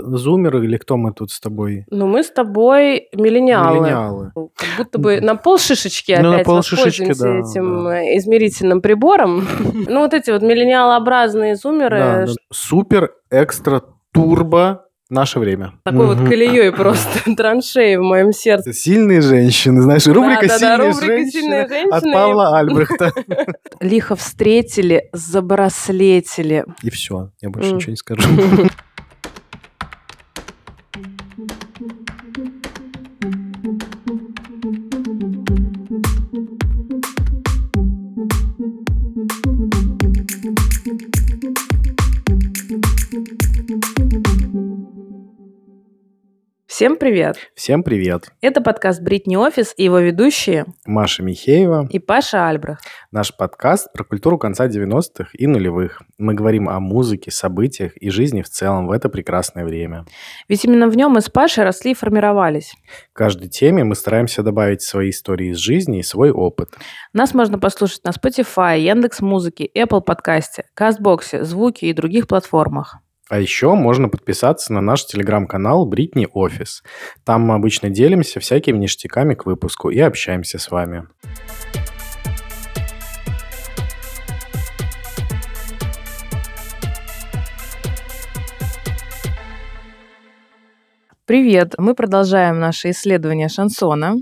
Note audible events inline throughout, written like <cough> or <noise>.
Зумеры или кто мы тут с тобой? Ну, мы с тобой миллениалы. Миллениалы. Как будто бы на полшишечки Ну, на опять полшишечки, воспользуемся да, этим да. э, измерительным прибором. <laughs> Ну, вот эти вот миллениалообразные Да, зумеры, да. Супер, экстра, турбо наше время. такой вот Мгм. колеей <laughs> просто <laughs> траншеи в моем сердце. Сильные женщины, знаешь, рубрика Да-да-да, «Сильные рубрика женщины» «Сильные от женщины». Павла Альбрехта. Лихо встретили, забраслетили. И все, я больше ничего не скажу. Всем привет! Всем привет. Это подкаст «Бритни Офис» и его ведущие Маша Михеева. и Паша Альбрехт. Наш подкаст про культуру конца 90-х и нулевых. Мы говорим о музыке, событиях и жизни в целом в это прекрасное время. Ведь именно в нем мы с Пашей росли и формировались. В каждой теме мы стараемся добавить свои истории из жизни и свой опыт. Нас можно послушать на Spotify, Яндекс Музыке, Apple подкасте, Кастбоксе, Звуки и других платформах. А еще можно подписаться на наш телеграм-канал Бритни Офис. Там мы обычно делимся всякими ништяками к выпуску и общаемся с вами. Привет! Мы продолжаем наше исследование шансона.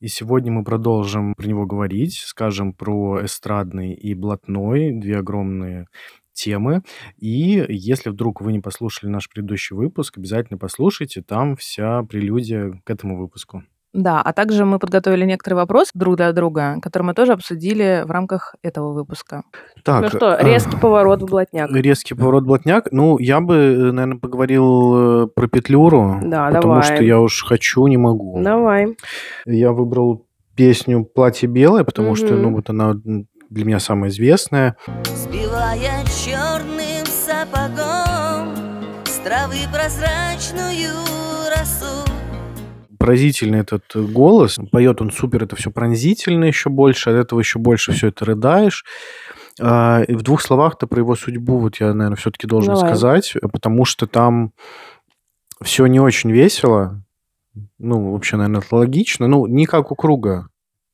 И сегодня мы продолжим про него говорить, скажем про эстрадный и блатной, две огромные темы. И если вдруг вы не послушали наш предыдущий выпуск, обязательно послушайте, там вся прелюдия к этому выпуску. Да, а также мы подготовили некоторые вопросы друг для друга, которые мы тоже обсудили в рамках этого выпуска. Так, ну что, э, резкий поворот в блатняк. Резкий поворот блатняк. Ну, я бы, наверное, поговорил э, про петлюру, Да, потому давай. что я уж хочу, не могу. Давай. Я выбрал песню «Платье белое», потому что, Мгм. ну, вот она для меня самая известная. Сбивая черным сапогом с травы прозрачную росу. Поразительный этот э, голос. Поет он супер, это все пронзительно еще больше, от этого еще больше все это рыдаешь. А, и в двух словах-то про его судьбу вот я, наверное, все-таки должен Давай. сказать, потому что там все не очень весело. Ну, вообще, наверное, это логично. Ну, не как у Круга.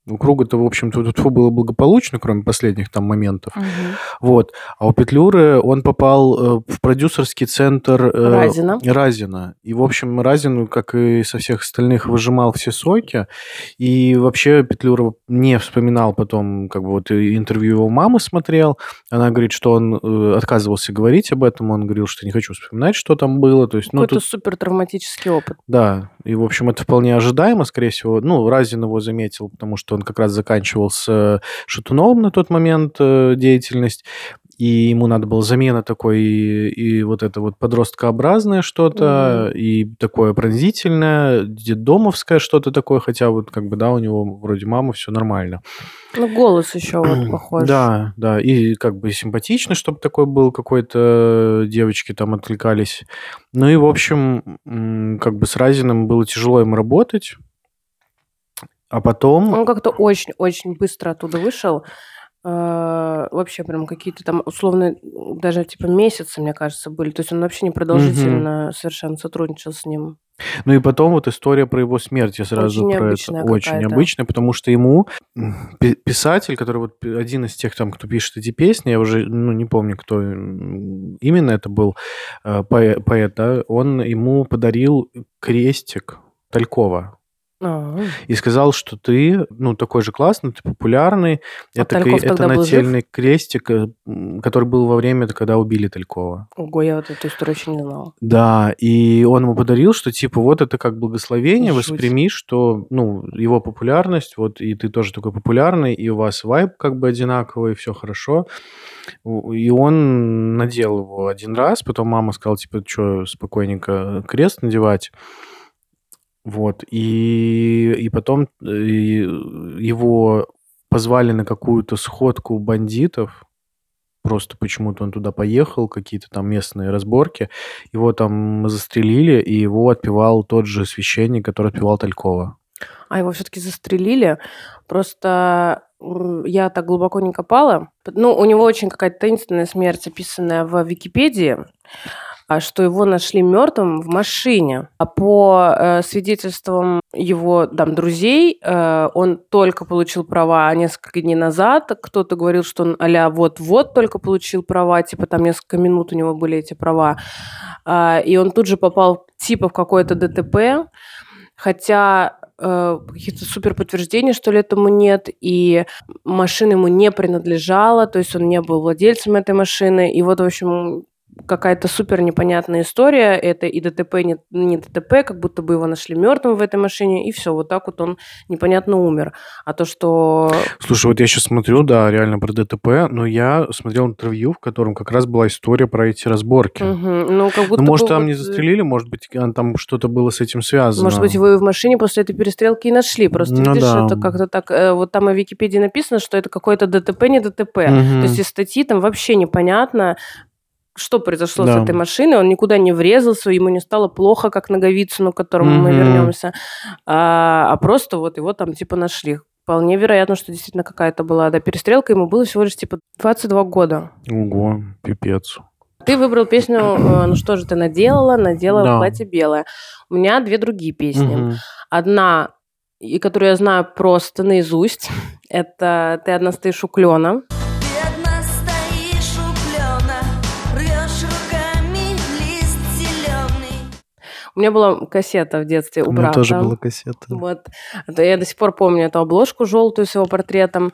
У Круга-то, в общем-то, тут было благополучно, кроме последних там моментов. Мгм. Вот. А у Петлюры он попал э, в продюсерский центр э, Разина. Разина. И, в общем, Разин, как и со всех остальных, выжимал все соки. И вообще Петлюра не вспоминал потом, как бы вот интервью его мамы смотрел. Она говорит, что он э, отказывался говорить об этом. Он говорил, что не хочу вспоминать, что там было. То есть, ну, Какой-то тут, супер травматический опыт. да. И, в общем, это вполне ожидаемо, скорее всего. Ну, Разин его заметил, потому что он как раз заканчивал с э, Шатуновым на тот момент э, деятельность. И ему надо было замена такой, и, и вот это вот подросткообразное что-то, и такое пронзительное, детдомовское что-то такое, хотя вот как бы, да, у него вроде мама, все нормально. Ну, голос еще вот похож. Да, да, и как бы симпатично, чтобы такой был какой-то, девочки там откликались. Ну и, в общем, как бы с Разиным было тяжело им работать. А потом... Он как-то очень-очень быстро оттуда вышел. Э, Вообще прям какие-то там условно даже типа месяцы, мне кажется, были. То есть он вообще непродолжительно совершенно сотрудничал с ним. Ну и потом вот история про его смерть, я сразу Очень про это. Очень необычная, потому что ему писатель, который вот один из тех там, кто пишет эти песни, я уже ну, не помню, кто именно это был э, поэ- поэт, да, он ему подарил крестик Талькова. А, И сказал, что ты, ну, такой же классный, ты популярный. А это, Тальков это был жив? нательный крестик, э, который был во время, когда убили Талькова. Ого, я вот эту историю еще не знала. Да, и он ему подарил, что типа вот это как благословение, Жуть. восприми, что, ну, его популярность, вот и ты тоже такой популярный, и у вас вайб как бы одинаковый, все хорошо. И он надел его один раз, потом мама сказала, типа, что спокойненько крест надевать. Вот, и, и потом э, его позвали на какую-то сходку бандитов, просто почему-то он туда поехал, какие-то там местные разборки, его там застрелили, и его отпевал тот же священник, который отпевал Талькова. А его все-таки застрелили. Просто я так глубоко не копала. Ну, у него очень какая-то таинственная смерть, описанная в Википедии. А что его нашли мертвым в машине. А по э, свидетельствам его там, друзей, э, он только получил права несколько дней назад. Кто-то говорил, что он а вот-вот только получил права, типа там несколько минут у него были эти права. Э, и он тут же попал типа в какое-то ДТП, хотя э, каких-то супер подтверждений, что ли, этому нет, и машина ему не принадлежала, то есть он не был владельцем этой машины, и вот, в общем, какая-то супер непонятная история. Это и ДТП, не, не ДТП, как будто бы его нашли мертвым в этой машине, и все, вот так вот он непонятно умер. А то, что... Слушай, вот я сейчас смотрю, да, реально про ДТП, но я смотрел интервью, в котором как раз была история про эти разборки. Угу. Ну, как будто ну, может, там вот... не застрелили, может быть, там что-то было с этим связано. Может быть, его и в машине после этой перестрелки и нашли. Просто, ну, видишь, да. это как-то так... Э, вот там и в Википедии написано, что это какое-то ДТП, не ДТП. Угу. То есть из статьи там вообще непонятно, что произошло Да. с этой машиной. Он никуда не врезался, ему не стало плохо, как Наговицыну, к которому мы Мгм. вернемся. А, а просто вот его там типа нашли. Вполне вероятно, что действительно какая-то была да, перестрелка. Ему было всего лишь типа 22 года. Ого, пипец. Ты выбрал песню э, «Ну что же ты наделала?» «Наделала Да. платье белое». У меня две другие песни. Мгм. Одна, и которую я знаю просто наизусть, <laughs> это «Ты одна стоишь у клена». У меня была кассета в детстве у, У меня брата. тоже была кассета. Вот. Это я до сих пор помню эту обложку желтую с его портретом.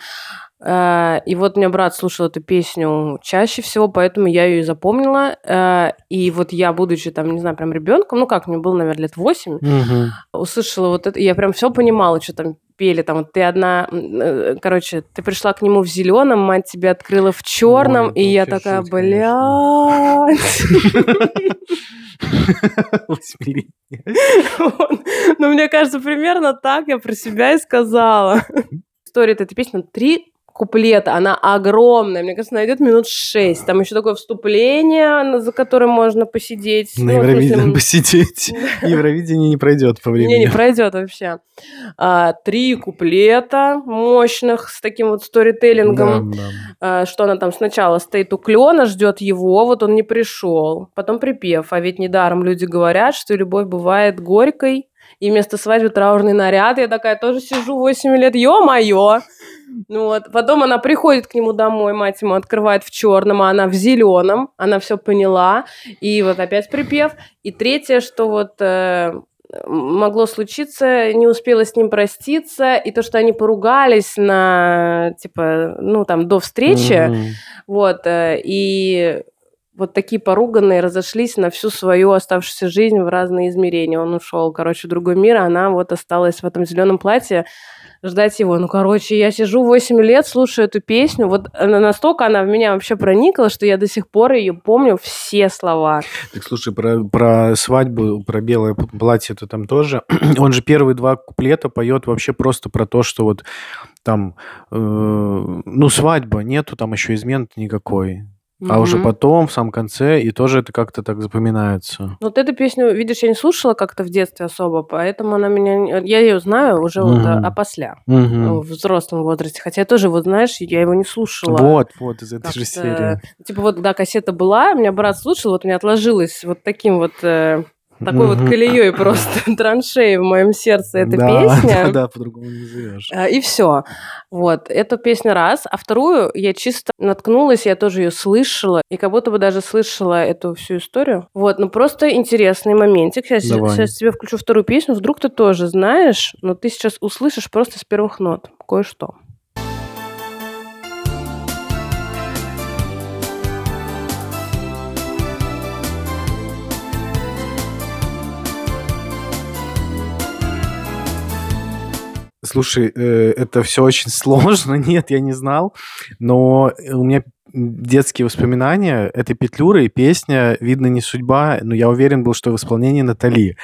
Э, И вот у меня брат слушал эту песню чаще всего, поэтому я ее и запомнила. Э, И вот я, будучи там, не знаю, прям ребенком, ну как, мне было, наверное, лет восемь, Мгм. услышала вот это, и я прям все понимала, что там пели, там вот ты одна, э, короче, ты пришла к нему в зеленом, мать тебя открыла в черном, и я такая, блядь. <laughs> Ну, мне кажется, примерно так я про себя и сказала. История этой песни три куплета, она огромная, мне кажется, найдет минут шесть. Там еще такое вступление, за которым можно посидеть. На Ну, смысле, Евровидении м, посидеть. <laughs> Евровидение не пройдет по не, не времени. пройдет вообще. А, три куплета мощных с таким вот сторителлингом. Да, да. А, что она там сначала стоит у клена, ждет его, вот он не пришел. Потом припев. А ведь недаром люди говорят, что любовь бывает горькой, и вместо свадьбы траурный наряд. Я такая тоже сижу 8 лет, ё-моё! Ну вот, потом она приходит к нему домой, мать ему открывает в черном, а она в зеленом, она все поняла, и вот опять припев. И третье, что вот э, могло случиться, не успела с ним проститься, и то, что они поругались на, типа, ну, там, до встречи, Мгм. вот, э, и вот такие поруганные разошлись на всю свою оставшуюся жизнь в разные измерения. Он ушел, короче, в другой мир, а она вот осталась в этом зеленом платье ждать его. Ну, короче, я сижу 8 лет, слушаю эту песню. Вот она настолько она в меня вообще проникла, что я до сих пор ее помню все слова. Так слушай, про, про свадьбу, про белое платье это там тоже. <clears throat> Он же первые два куплета поет вообще просто про то, что вот там, э, ну, свадьба, нету там еще измен никакой. А уже потом, в самом конце, и тоже это как-то так запоминается. Вот эту песню, видишь, я не слушала как-то в детстве особо, поэтому она меня... Я ее знаю уже вот Мгм. а- опосля, Мгм. ну, в взрослом возрасте. Хотя тоже, вот знаешь, я его не слушала. Вот, вот, из этой же серии. Типа вот, да, кассета была, у меня брат слушал, вот у меня отложилась вот таким вот, э, такой вот Мгм. колеей просто <laughs> траншеей в моем сердце эта да, песня. Да, <laughs> да, по-другому не назовешь. А, И все. Вот. Эту песню раз. А вторую я чисто наткнулась, я тоже ее слышала. И как будто бы даже слышала эту всю историю. Вот. Ну, просто интересный моментик. Сейчас, Давай. сейчас тебе включу вторую песню. Вдруг ты тоже знаешь, но ты сейчас услышишь просто с первых нот кое-что. Слушай, э, это все очень <laughs> сложно. Нет, я не знал. Но у меня детские воспоминания этой петлюры и песня «Видно не судьба», но я уверен был, что в исполнении Натали.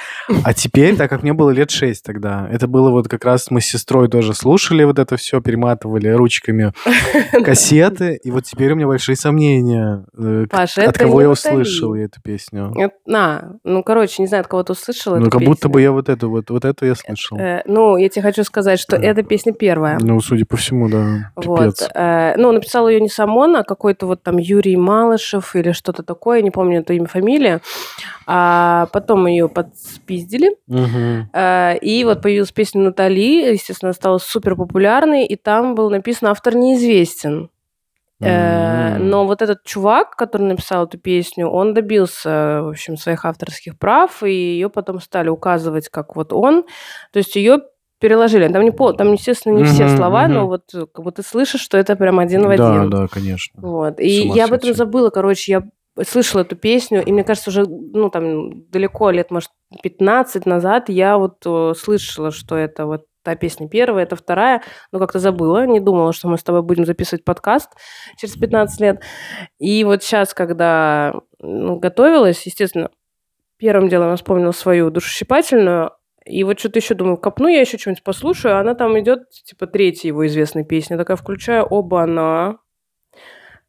А теперь, так как мне было лет шесть тогда, это было вот как раз мы с сестрой тоже слушали вот это все, перематывали ручками <laughs> кассеты, и вот теперь у меня большие сомнения, э, Паша, от это кого я услышал эту песню. Это- На, ну, короче, не знаю, от кого ты услышала Ну, как будто бы я вот эту, вот, вот эту я слышал. Э, ну, я тебе хочу сказать, что эта песня первая. Ну, судя по всему, да, Вот. э, ну, написал ее не Самон, а какой-то вот там Юрий Малышев или что-то такое, не помню это имя, фамилия. А потом ее подспиздили. Мгм. Э, И вот появилась песня Натали, естественно, стала супер популярной, и там был написан автор неизвестен. Э. Но вот этот чувак, который написал эту песню, он добился, в общем, своих авторских прав, и ее потом стали указывать, как вот он. То есть ее переложили. Там, не пол, там естественно, не все слова, но вот э, как бы ты слышишь, что это прям один в Да, один. да, конечно. Вот. И я об этом забыла, короче, я слышала эту песню, и мне кажется, уже, ну, там, далеко, лет, может, 15 назад я вот э, слышала, что это вот та песня первая, это вторая, но как-то забыла, не думала, что мы с тобой будем записывать подкаст через 15 лет. И вот сейчас, когда ну, готовилась, естественно, первым делом я вспомнила свою душесчипательную, и вот что-то еще думаю, копну я еще что-нибудь послушаю, а она там идет, типа, третья его известная песня. Такая включаю, оба она,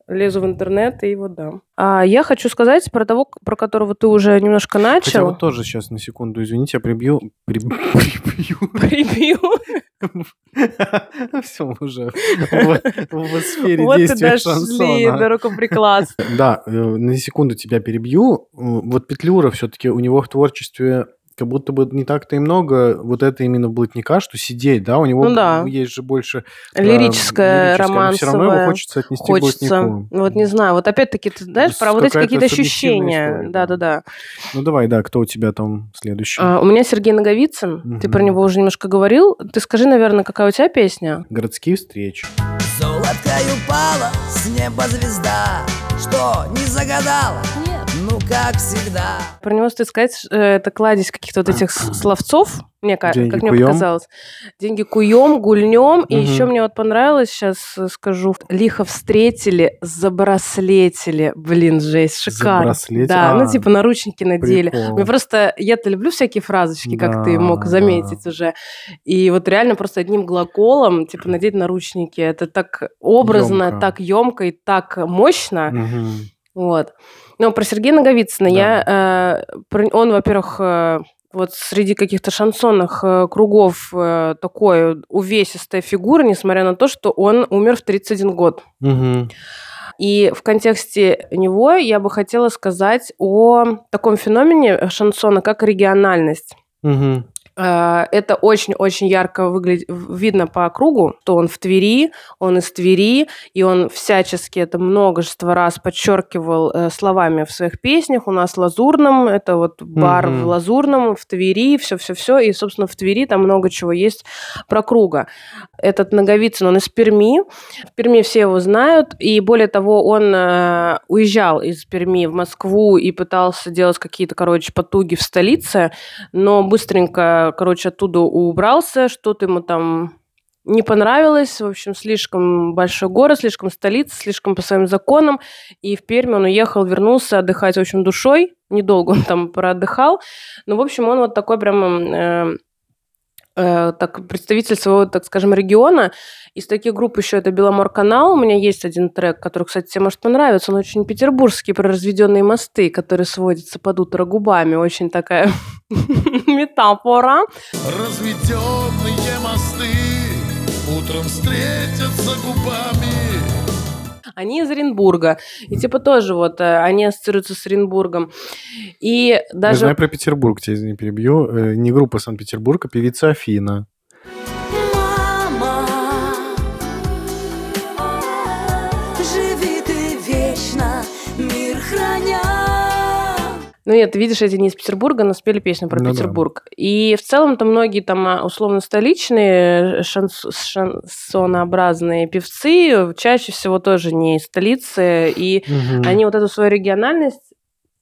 лезу в интернет и вот да. А я хочу сказать про того, про которого ты уже немножко Хотя начал. вот тоже сейчас на секунду, извините, я прибью. приб- <laughs> Прибью. Прибью. <laughs> Все уже в сфере Вот и действия дошли шансона. до рукоприкладства. Да, э, на секунду тебя перебью. Э, Вот Петлюра все-таки у него в творчестве как будто бы не так-то и много вот это именно блатника, что сидеть, да, у него Ну да. есть же больше э, Лирическое, лирическое, но все равно его романсовое. хочется отнести к Хочется. блатнику. Вот не знаю. Вот опять-таки, ты знаешь, С про вот эти какие-то ощущения. Да-да-да. Ну давай, да, кто у тебя там следующий? А, У меня Сергей Наговицын. Ты про него уже немножко говорил. Ты скажи, наверное, какая у тебя песня? Городские встречи. Золоткой упала с неба звезда Что, не загадала? Ну, как всегда Про него стоит сказать, э, это кладезь каких-то вот этих словцов, мне, ка- Деньги как мне показалось. Деньги куем, гульнем. И Мгм. еще мне вот понравилось, сейчас скажу, лихо встретили, забраслетили. Блин, жесть, шикарно. Забраслетили? Да, А, ну типа наручники надели. прикол. Мне просто, я-то люблю всякие фразочки, как ты Да, мог да. заметить уже. И вот реально просто одним глаголом, типа, надеть наручники, это так образно, Ёмко. так емко и так мощно. Мгм. Вот. Но про Сергея Наговицына я... э, он, во-первых, э, вот среди каких-то шансонных э, кругов э, такой увесистая фигура, несмотря на то, что он умер в 31 год. Мгм. И в контексте него я бы хотела сказать о таком феномене шансона, как региональность. Мгм. Э, Это очень-очень ярко выглядит, видно по кругу, что он в Твери, он из Твери, и он всячески это множество раз подчеркивал э, словами в своих песнях. У нас Лазурном, это вот бар Мгм. в Лазурном, в Твери, все-все-все. И, собственно, в Твери там много чего есть про круга. Этот Наговицын, он из Перми. В Перми все его знают. И более того, он э, уезжал из Перми в Москву и пытался делать какие-то, короче, потуги в столице но быстренько, короче, оттуда убрался, что-то ему там не понравилось, в общем, слишком большой город, слишком столица, слишком по своим законам, и в Пермь он уехал, вернулся отдыхать, в общем, душой, недолго он там проотдыхал, но, в общем, он вот такой прям э, э, так, представитель своего, так скажем, региона. Из таких групп еще это Беломор-канал. У меня есть один трек, который, кстати, тебе может понравиться. Он очень петербургский, про разведенные мосты, которые сводятся под утро губами. Очень такая <laughs> метафора. Разведенные мосты Утром встретятся губами Они из Оренбурга. И типа тоже вот э, они ассоциируются с Оренбургом. И Я даже... знаю про Петербург, тебя извини, перебью. Э, Не группа Санкт-Петербург, а певица Афина. Ну нет, видишь, эти не из Петербурга, но спели песню про Ну да. Петербург. И в целом-то многие там а, условно-столичные шанс- шансонообразные певцы чаще всего тоже не из столицы. И Мгм. они вот эту свою региональность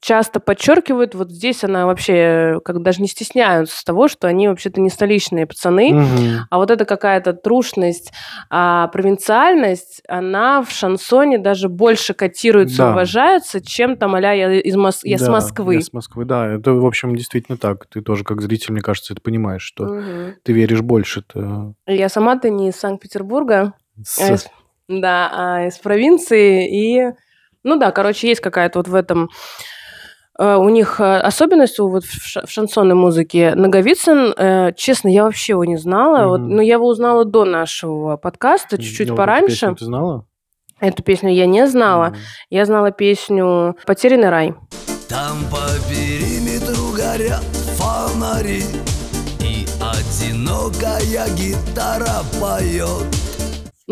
часто подчеркивают. Вот здесь она вообще э, как даже не стесняются того, что они вообще-то не столичные пацаны. Мгм. А вот эта какая-то трушность, а, провинциальность, она в шансоне даже больше котируется, Да. уважается, чем там а я, из Мос- я с Да, Москвы. Я с Москвы, да. Это, в общем, действительно так. Ты тоже, как зритель, мне кажется, это понимаешь, что Мгм. ты веришь больше-то. Я сама-то не из Санкт-Петербурга, с- а из- да, а из провинции. И, ну да, короче, есть какая-то вот в этом у них э, особенность у вот в ша- в шансонной музыке. Наговицын, э, честно, я вообще его не знала. Вот, Мгм. но я его узнала до нашего подкаста, чуть-чуть Ну, вот эту пораньше. песню Ты знала? Эту песню я не знала. Мгм. Я знала песню «Потерянный рай». Там по периметру горят фонари И одинокая гитара поет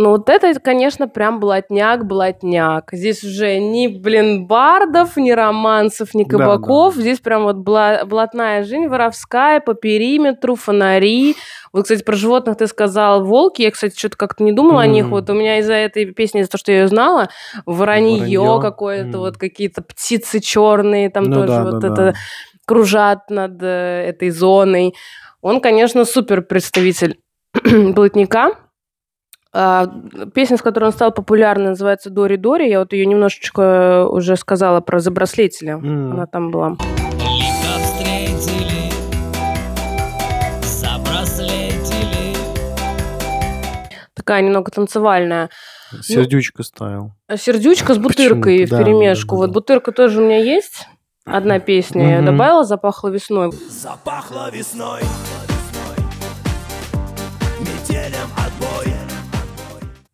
Ну вот это, конечно, прям блатняк-блатняк. Здесь уже ни, блин, бардов, ни романсов, ни Да, кабаков. да. Здесь прям вот бла- блатная жизнь воровская по периметру, фонари. Вот, кстати, про животных ты сказал волки. Я, кстати, что-то как-то не думала о них. Вот у меня из-за этой песни, из-за того, что я ее знала, воронье, Воронье. какое-то, Мгм. вот какие-то птицы черные, там Ну тоже да, вот да, это да. кружат над э, этой зоной. Он, конечно, супер представитель <clears throat> блатника. А, Песня, с которой он стал популярной, называется «Дори Дори». Я вот ее немножечко уже сказала про забраслетеля. М. Она там была. Такая немного танцевальная. Сердючка ставил. Сердючка с бутыркой в перемешку. да, да, Вот да. бутырка тоже у меня есть. Одна песня я Мгм. добавила, запахло весной. Запахло весной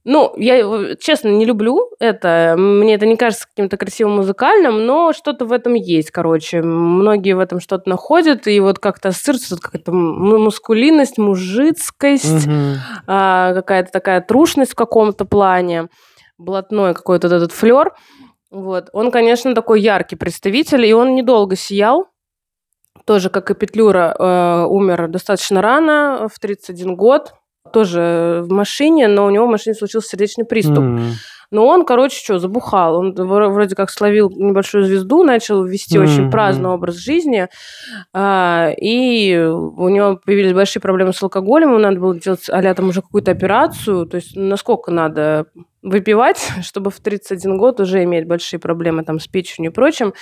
Ну, я честно, не люблю это. Мне это не кажется каким-то красивым музыкальным, но что-то в этом есть, короче. Многие в этом что-то находят, и вот как-то ассоциируется какая-то мускулинность, мужицкость, Мгм. а, какая-то такая трушность в каком-то плане, блатной какой-то вот этот флер. Вот. Он, конечно, такой яркий представитель, и он недолго сиял. Тоже, как и Петлюра, э, умер достаточно рано, в 31 год. Тоже в машине, но у него в машине случился сердечный приступ. М. Но он, короче, что, забухал. Он вро- вроде как словил небольшую звезду, начал вести очень Мгм. праздный образ жизни. а, и у него появились большие проблемы с алкоголем. Ему надо было делать а там уже какую-то операцию. То есть насколько надо выпивать, <laughs> чтобы в 31 год уже иметь большие проблемы там с печенью и прочим.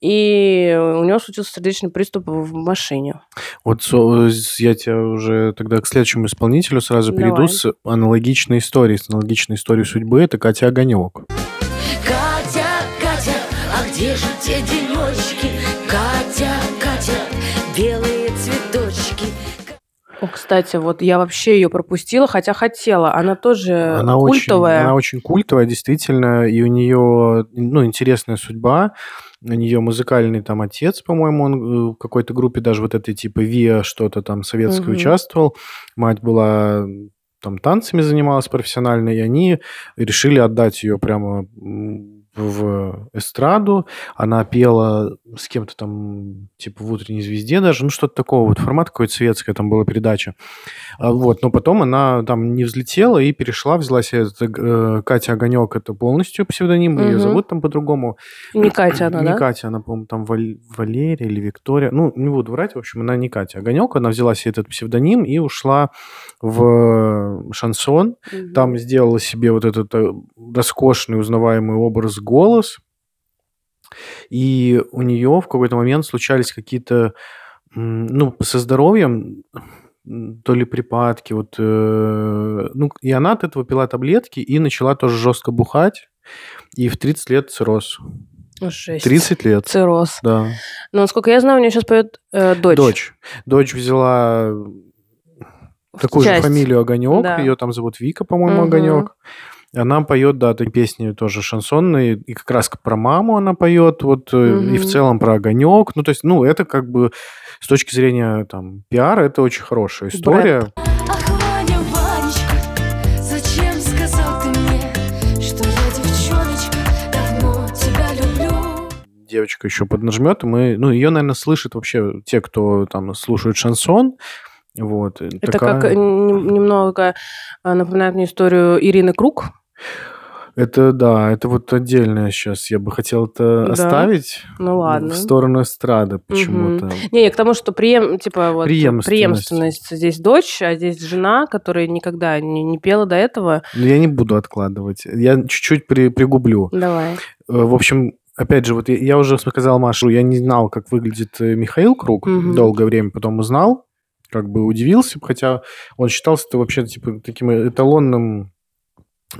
И у него случился сердечный приступ в машине. Вот я тебя уже тогда к следующему исполнителю сразу Давай. перейду с аналогичной историей, с аналогичной историей судьбы. Это Катя Огонек. Катя, Катя, а где же те денечки? Катя, О, кстати, вот я вообще ее пропустила, хотя хотела. Она тоже Она культовая. Очень, она очень культовая, действительно, и у нее ну, интересная судьба. У нее музыкальный там отец, по-моему, он э, в какой-то группе даже вот этой типа ВИА что-то там советское Мгм. участвовал. Мать была там танцами занималась профессионально, и они решили отдать ее прямо в эстраду. Она пела с кем-то там, типа в «Утренней звезде» даже, ну что-то такого, вот формат какой-то советская там была передача. А, Вот, но потом она там не взлетела и перешла, взяла себе этот, э, Катя Огонек, это полностью псевдоним, ее Мгм. зовут там по-другому. Не Катя она, не да? Катя, она, по-моему, там Валь- Валерия или Виктория. Ну, не буду врать, в общем, она не Катя Огонек, она взяла себе этот псевдоним и ушла в шансон. Мгм. Там сделала себе вот этот э, роскошный узнаваемый образ голос. И у нее в какой-то момент случались какие-то, ну, со здоровьем, то ли припадки, вот, э, ну, и она от этого пила таблетки и начала тоже жестко бухать, и в 30 лет цирроз. Ну, жесть. 30 лет, Цирроз. да. Но, насколько я знаю, у нее сейчас поет э, дочь. Дочь. Дочь взяла такую Часть. же фамилию Огонек. Да. Ее там зовут Вика, по-моему, Мгм. Огонек. Она поет, да, песни тоже шансонные, и как раз про маму она поет, вот, э, и в целом про огонек. Ну, то есть, ну, это как бы с точки зрения там пиара, это очень хорошая история. Ах, Ваня, Ванечка, зачем сказал ты мне, что я девчоночка, давно тебя люблю? Девочка еще поднажмет, и мы, ну, ее, наверное, слышат вообще те, кто там слушают шансон. Вот. Это такая- как э, нем- немного э, напоминает мне историю Ирины Круг. Это да, это вот отдельное сейчас. Я бы хотел это Да? оставить Ну ладно. в сторону эстрады почему-то. Не, я к тому, что преем, типа, вот, Преемственность. преемственность. Здесь дочь, а здесь жена, которая никогда не, не пела до этого. Но я не буду откладывать. Я чуть-чуть при- пригублю. Давай. Э, В общем, опять же, вот я, я уже сказал Машу, я не знал, как выглядит э, Михаил Круг Мгм. долгое время, потом узнал, как бы удивился, хотя он считался вообще типа таким эталонным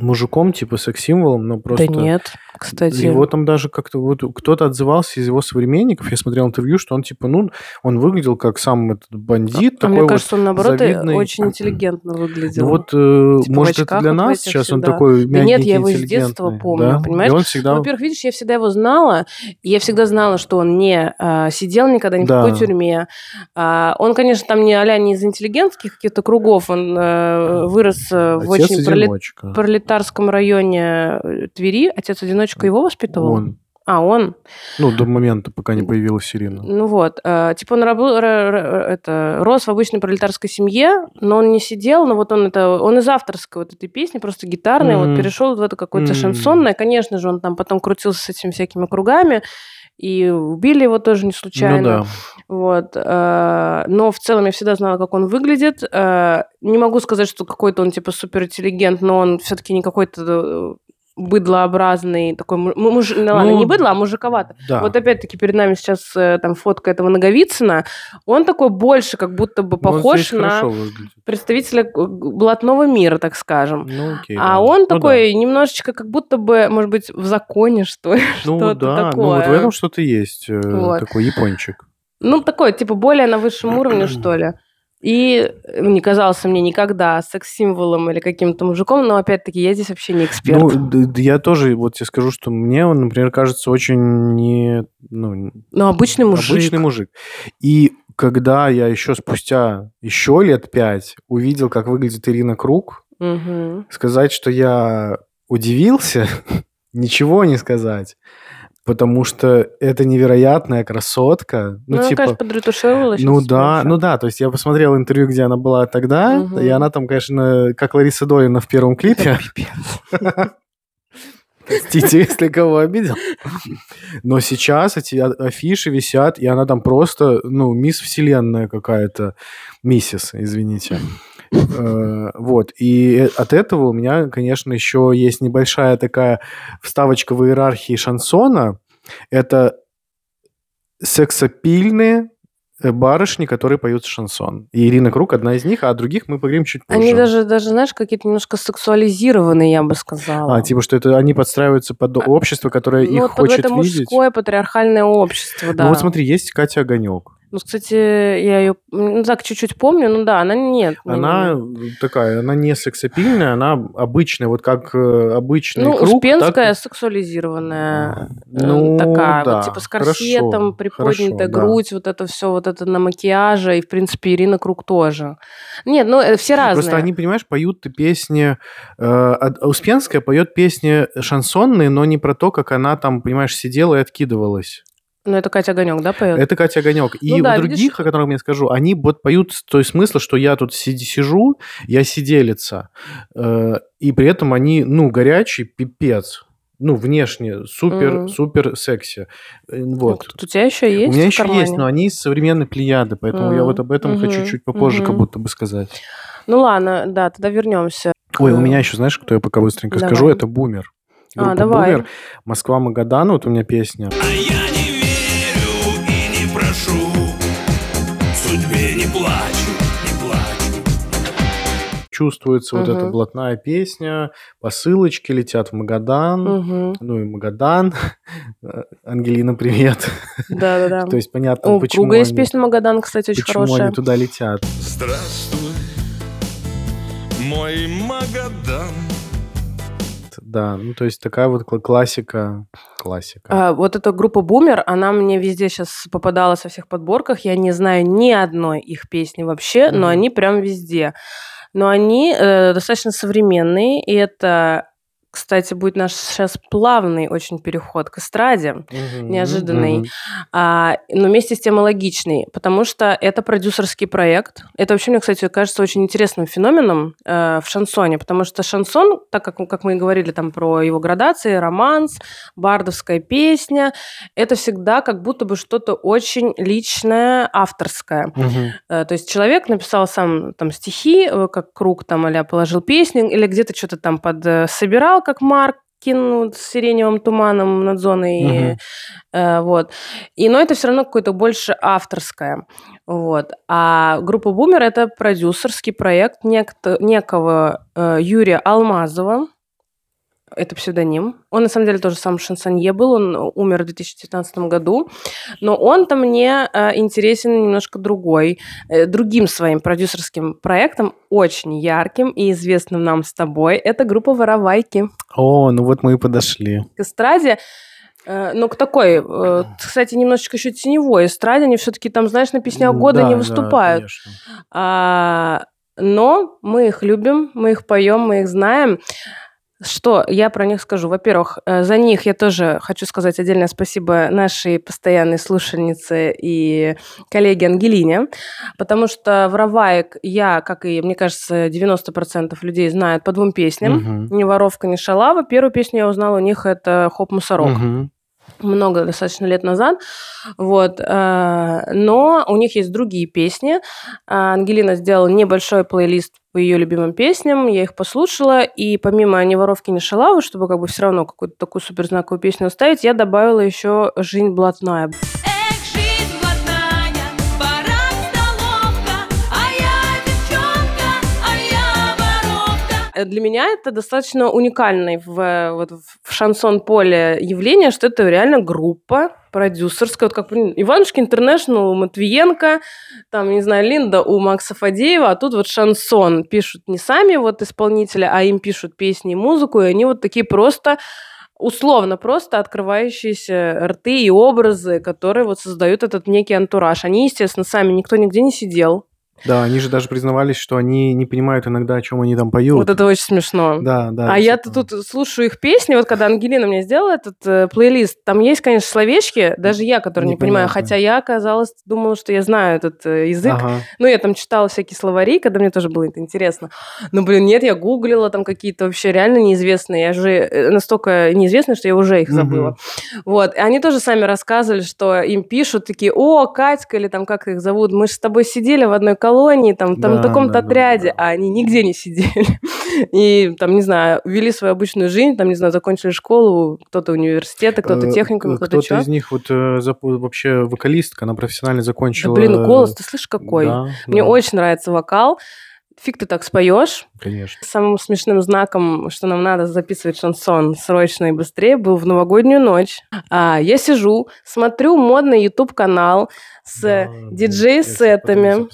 мужиком, типа секс-символом, но просто... Да нет, кстати. Его там даже как-то вот кто-то отзывался из его современников, я смотрел интервью, что он типа, ну, он выглядел как сам этот бандит. А такой мне вот кажется, он наоборот и завидный. очень интеллигентно выглядел. Ну вот, э, Типа может, это для вот нас сейчас он всегда. такой Да нет, мягенький, я его с детства помню, да? понимаешь? И он всегда... Ну, во-первых, видишь, я всегда его знала, и я всегда знала, что он не а, сидел никогда ни в Да. какой тюрьме. А, он, конечно, там не а не из интеллигентских каких-то кругов, он э, вырос э, в очень пролет- Отец-одиночка. Пролетарском районе э, Твери. Отец-одиночка его воспитывал? Он. А, он? Ну, до момента, пока не появилась Ирина. Ну вот, э, типа он рабо- р- р- это, рос в обычной пролетарской семье, но он не сидел, но вот он это, он из авторской вот этой песни, просто гитарной, Мгм. вот перешел в это какое-то М. шансонное, конечно же, он там потом крутился с этими всякими кругами, и убили его тоже не случайно. Ну да. Вот. э, Но в целом я всегда знала, как он выглядит. Э, Не могу сказать, что какой-то он типа суперинтеллигент, но он все-таки не какой-то э, быдлообразный такой му- му- муж... ну, ладно, Ну, не быдло, а мужиковато. Да. Вот опять-таки перед нами сейчас э, там фотка этого Наговицына. Он такой больше как будто бы похож на представителя блатного мира, так скажем. Ну, окей, А да. он Ну, такой немножечко как будто бы, может быть, в законе, <laughs> что ли, да. Ну, что-то да, такое. ну вот в этом что-то есть. э, Вот. Такой япончик. Ну, такой, типа, более на высшем <clears throat> уровне, что ли. И не казался мне никогда секс-символом или каким-то мужиком, но, опять-таки, я здесь вообще не эксперт. Ну, я тоже вот тебе скажу, что мне он, например, кажется очень не... Ну, Но обычный мужик. Обычный мужик. И когда я еще спустя еще лет пять увидел, как выглядит Ирина Круг, Мгм. сказать, что я удивился, <laughs> ничего не сказать. Потому что это невероятная красотка. Ну, Ну, она, типа... конечно, подретушировалась. Ну да, ну да, то есть я посмотрел интервью, где она была тогда, Мгм. и она там, конечно, как Лариса Долина в первом клипе. <laughs> Простите, если кого обидел. Но сейчас эти афиши висят, и она там просто, ну, мисс Вселенная какая-то. Миссис, извините. Э, Вот. И от этого у меня, конечно, еще есть небольшая такая вставочка в иерархии шансона. Это сексапильные э, барышни, которые поют шансон. И Ирина Круг одна из них, а о других мы поговорим чуть позже. Они даже, даже, знаешь, какие-то немножко сексуализированные, я бы сказала. А, типа, что это они подстраиваются под общество, которое ну, их вот хочет это видеть. мужское патриархальное общество, да. Ну вот смотри, есть Катя Огонек. Ну, кстати, я ее, ну, так, чуть-чуть помню, ну да, она нет. не- Она такая, она не сексапильная, она обычная, вот как э, обычный Ну, круг. Успенская так- сексуализированная, э, Ну, такая, да, вот типа с хорошо, корсетом, приподнятая хорошо, да. грудь, вот это все, вот это на макияже, и, в принципе, Ирина Круг тоже. Нет, ну, э, все разные. Просто они, понимаешь, поют песни... э, Успенская поет песни шансонные, но не про то, как она там, понимаешь, сидела и откидывалась. Ну, это Катя Огонек, да, поет? Это Катя Огонек. И Ну да, у других, видишь- о которых я скажу, они вот поют с той смысла, что я тут сиди- сижу, я сиделица. Э, И при этом они, ну, горячий пипец. Ну, внешне супер, Мгм. супер секси. Э, Ну, Вот. тут у тебя еще есть У меня в еще кармане? есть, но они из современной плеяды, поэтому я Мгм. вот об этом хочу Мгм. чуть попозже как Мгм. будто бы сказать. Ну, ладно, да, тогда вернемся. Ой, у меня еще, знаешь, кто я пока быстренько давай. скажу, это Бумер. А, давай. Бумер. Москва Магадан, вот у меня песня. А я не плачу, не плачу Чувствуется вот эта блатная песня, посылочки летят в Магадан. Мгм. Ну и Магадан. Ангелина, привет. Да-да-да. То есть понятно, У почему, Круга есть они, песня Магадан, кстати, очень почему хорошая. они туда летят. Здравствуй, мой Магадан. Да, ну то есть такая вот кла- классика. Классика. А, вот эта группа Бумер, она мне везде сейчас попадала со всех подборках. Я не знаю ни одной их песни вообще, но Мгм. они прям везде. Но они э, достаточно современные, и это, кстати, будет наш сейчас плавный очень переход к эстраде. Мгм, неожиданный. мгм. А, но вместе с тем и логичный, потому что это продюсерский проект. Это вообще, мне, кстати, кажется очень интересным феноменом э, в шансоне, потому что шансон, так как, как мы и говорили там про его градации, романс, бардовская песня, это всегда как будто бы что-то очень личное, авторское. Мгм. Э, То есть человек написал сам там стихи, э, как круг там, а положил песни, или где-то что-то там под э, как Маркин ну, с сиреневым туманом над зоной. Мгм. э, вот. И, но это все равно какое-то больше авторское. Вот. А группа Бумер это продюсерский проект некто, некого э, Юрия Алмазова. Это псевдоним. Он, на самом деле, тоже сам шансонье был. Он умер в 2019 году. Но он-то мне э, интересен немножко другой, э, другим своим продюсерским проектом, очень ярким и известным нам с тобой. Это группа «Воровайки». О, ну вот мы и подошли. К эстраде э, ну, к такой, э, кстати, немножечко еще теневой эстраде, они все-таки там, знаешь, на песнях года Да, не да, выступают. конечно. А, но мы их любим, мы их поем, мы их знаем. Что я про них скажу? Во-первых, э, за них я тоже хочу сказать отдельное спасибо нашей постоянной слушательнице и коллеге Ангелине, потому что Вороваек я, как и, мне кажется, 90% людей знают по двум песням. Мгм. «Ни воровка, ни шалава». Первую песню я узнала у них, это «Хоп Мусорок» Мгм. Много достаточно лет назад, вот, э, но у них есть другие песни. А, Ангелина сделала небольшой плейлист по ее любимым песням, я их послушала, и помимо «Ни воровки, ни шалавы», чтобы как бы все равно какую-то такую суперзнаковую песню оставить, я добавила еще «Жизнь блатная». Для меня это достаточно уникальное в, э, вот, в шансон-поле явление, что это реально группа продюсерская, вот как Иванушки Интернешнл Матвиенко, там, не знаю, Линда у Макса Фадеева, а тут вот шансон пишут не сами вот исполнители, а им пишут песни и музыку, и они вот такие просто условно просто открывающиеся рты и образы, которые вот создают этот некий антураж. Они, естественно, сами никто нигде не сидел. Да, они же даже признавались, что они не понимают иногда, о чем они там поют. Вот это очень смешно. Да, да. А я-то тут слушаю их песни, вот когда Ангелина мне сделала этот э, плейлист, там есть, конечно, словечки, даже я, который не понимаю, хотя я, оказалось, думала, что я знаю этот э, язык. Ага. Ну, я там читала всякие словари, когда мне тоже было это интересно. Но, блин, нет, я гуглила там какие-то вообще реально неизвестные. Я же э, настолько неизвестная, что я уже их забыла. Вот. И они тоже сами рассказывали, что им пишут такие, о, Катька, или там как их зовут, мы же с тобой сидели в одной колонии, там, там Да, в таком-то да, да, отряде, да. а они нигде не сидели. <laughs> И там, не знаю, вели свою обычную жизнь, там, не знаю, закончили школу, кто-то университеты, кто-то Э, техникум, э, кто-то что. из них вот э, вообще вокалистка, она профессионально Да, закончила... блин, голос, ты слышишь, какой? Да, Мне да, очень нравится вокал. Фиг ты так споешь. Конечно. Самым смешным знаком, что нам надо записывать шансон срочно и быстрее, был в новогоднюю ночь. А, я сижу, смотрю модный YouTube-канал с Да, диджей-сетами.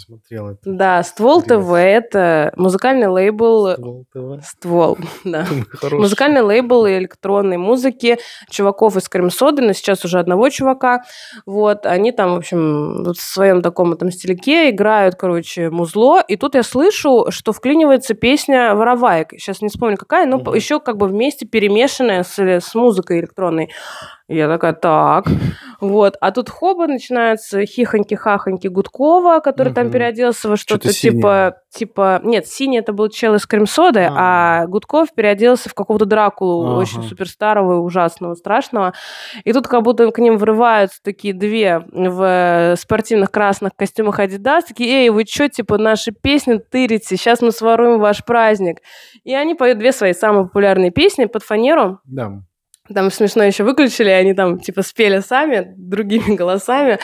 Да, Ствол ТВ это музыкальный лейбл Ствол ТВ. Ствол, да. <laughs> Музыкальный лейбл электронной музыки чуваков из Кремсоды, но сейчас уже одного чувака. Вот, они там, в общем, в своем таком этом стиляке играют, короче, музло. И тут я слышу, что вклинивается песня «Вороваек». Сейчас не вспомню какая, но Мгм. еще как бы вместе перемешанная с, с музыкой электронной. Я такая, так, <laughs> вот. А тут хоба начинается хихоньки-хахоньки Гудкова, который там переоделся во что-то типа, типа... Нет, синий это был чел из Кремсоды, а, А. Гудков переоделся в какого-то Дракулу, Ага. очень суперстарого и ужасного, страшного. И тут как будто к ним врываются такие две в спортивных красных костюмах Адидас, такие, эй, вы что, типа, наши песни тырите, сейчас мы своруем ваш праздник. И они поют две свои самые популярные песни под фанеру. Да. Там смешно еще выключили, они там типа спели сами другими <laughs> голосами,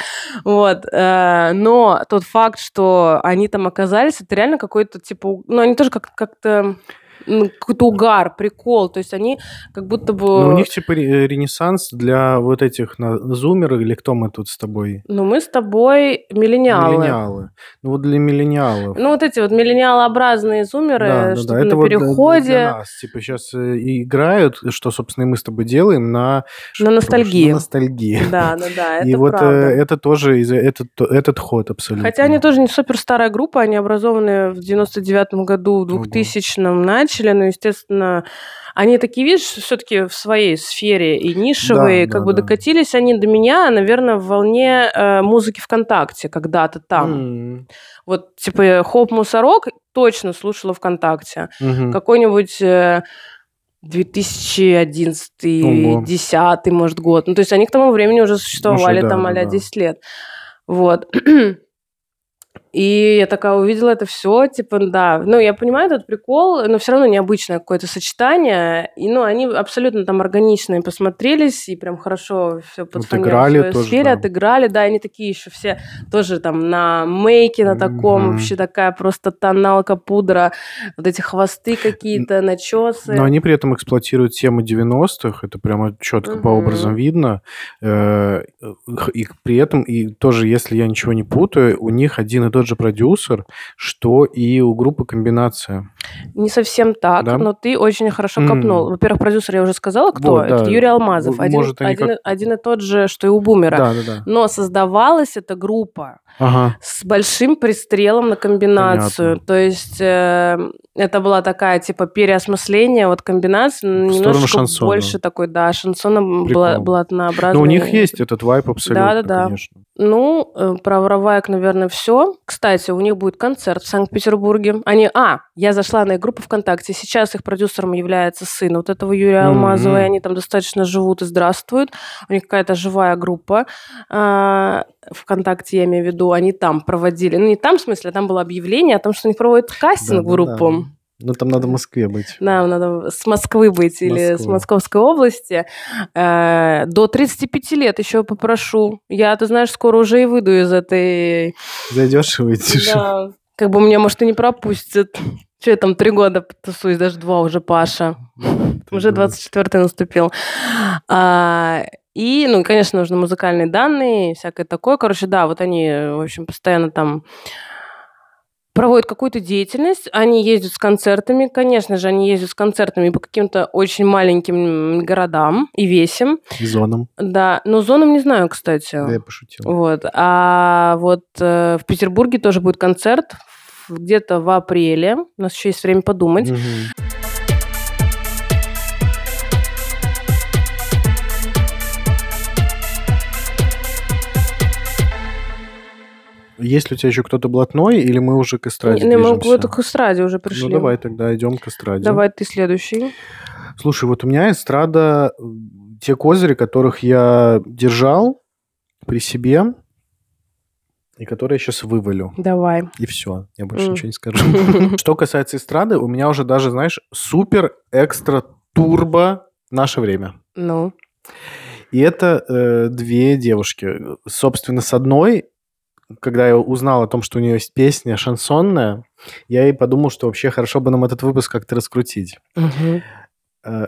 вот. э, Но тот факт, что они там оказались, это реально какой-то типа, ну они тоже как- как-то какой-то угар, прикол, то есть они как будто бы... Ну, у них типа ре- ренессанс для вот этих на, зумеров, или кто мы тут с тобой? Ну, мы с тобой миллениалы. Миллениалы. Ну, вот для миллениалов. Ну, вот эти вот миллениалообразные зумеры, Да, да, что да. на Это для- переходе, для нас. Типа сейчас играют, что, собственно, и мы с тобой делаем, на... на ностальгии. На ностальгии. <laughs> Да, да, да, это И вот э, правда. это тоже из этот, этот ход абсолютно. Хотя они тоже не супер старая группа, они образованы в 99-м году, в Ого. 2000-м начали, но, естественно, они такие, видишь, все-таки в своей сфере и нишевые, Да, как да, бы да. докатились они до меня, наверное, в волне э, музыки ВКонтакте когда-то там. М, Вот, типа, Хоп Мусорок точно слушала ВКонтакте. мгм. Какой-нибудь... э, 2011 Ого. 10 может, год. Ну, то есть они к тому времени уже существовали Уже, да, там а да. 10 лет. Вот. <clears throat> И я такая увидела это все, типа, да. Ну, я понимаю этот прикол, но все равно необычное какое-то сочетание. И, ну, они абсолютно там органичные посмотрелись, и прям хорошо все подфонили Отыграли в своей тоже, сфере, да. отыграли, да, они такие еще все тоже там на мейке, на таком, Мгм. вообще такая просто тоналка, пудра, вот эти хвосты какие-то, начесы. Но они при этом эксплуатируют темы 90-х, это прямо четко по Мгм. образам видно. Э, И при этом, и тоже, если я ничего не путаю, у них один и тот же продюсер, что и у группы «Комбинация». Не совсем так, Да? но ты очень хорошо копнул. Во-первых, продюсер я уже сказала, кто. Вот, это да. Юрий Алмазов. Один, может, один, как- один и тот же, что и у Бумера. Да, да, да. Но создавалась эта группа Ага. с большим пристрелом на комбинацию. Понятно. То есть э, это была такая типа переосмысление вот комбинации, В немножечко шансона. больше такой, да, шансона была, была однообразная. Но у них есть этот вайп абсолютно, Да-да-да. конечно. Ну, э, про Вороваек, наверное, все. Кстати, у них будет концерт в Санкт-Петербурге. Они, а, я зашла на их группу ВКонтакте. Сейчас их продюсером является сын вот этого Юрия. Алмазова, и они там достаточно живут и здравствуют. У них какая-то живая группа. а, ВКонтакте, я имею в виду, они там проводили. Ну, не там, в смысле, а там было объявление о том, что они проводят кастинг в Да-да-да. группу. Ну, там надо в Москве быть. Нам надо с Москвы быть или с. Московской области. Э, До 35 лет еще попрошу. Я, ты знаешь, скоро уже и выйду из этой... Зайдешь и выйдешь. Да. Как бы меня, может, и не пропустят. Че я там три года тусуюсь, даже два уже, Паша. Уже 24-й наступил. А, и, ну, конечно, нужны музыкальные данные, всякое такое. Короче, да, вот они, в общем, постоянно там проводят какую-то деятельность, они ездят с концертами, конечно же, они ездят с концертами по каким-то очень маленьким городам и весим, Зоном. да, но зонам не знаю, кстати. Да, я пошутил. Вот. А вот э, в Петербурге тоже будет концерт где-то в апреле. У нас еще есть время подумать. Мгм. Есть ли у тебя еще кто-то блатной, или мы уже к эстраде Не, мы движемся? к эстраде уже пришли. Ну, давай тогда идем к эстраде. Давай ты следующий. Слушай, вот у меня эстрада, те козыри, которых я держал при себе, и которые я сейчас вывалю. Давай. И все, я больше М. ничего не скажу. <laughs> Что касается эстрады, у меня уже даже, знаешь, супер экстра турбо наше время. Ну. И это э, две девушки. Собственно, с одной, когда я узнал о том, что у нее есть песня шансонная, я и подумал, что вообще хорошо бы нам этот выпуск как-то раскрутить. Э,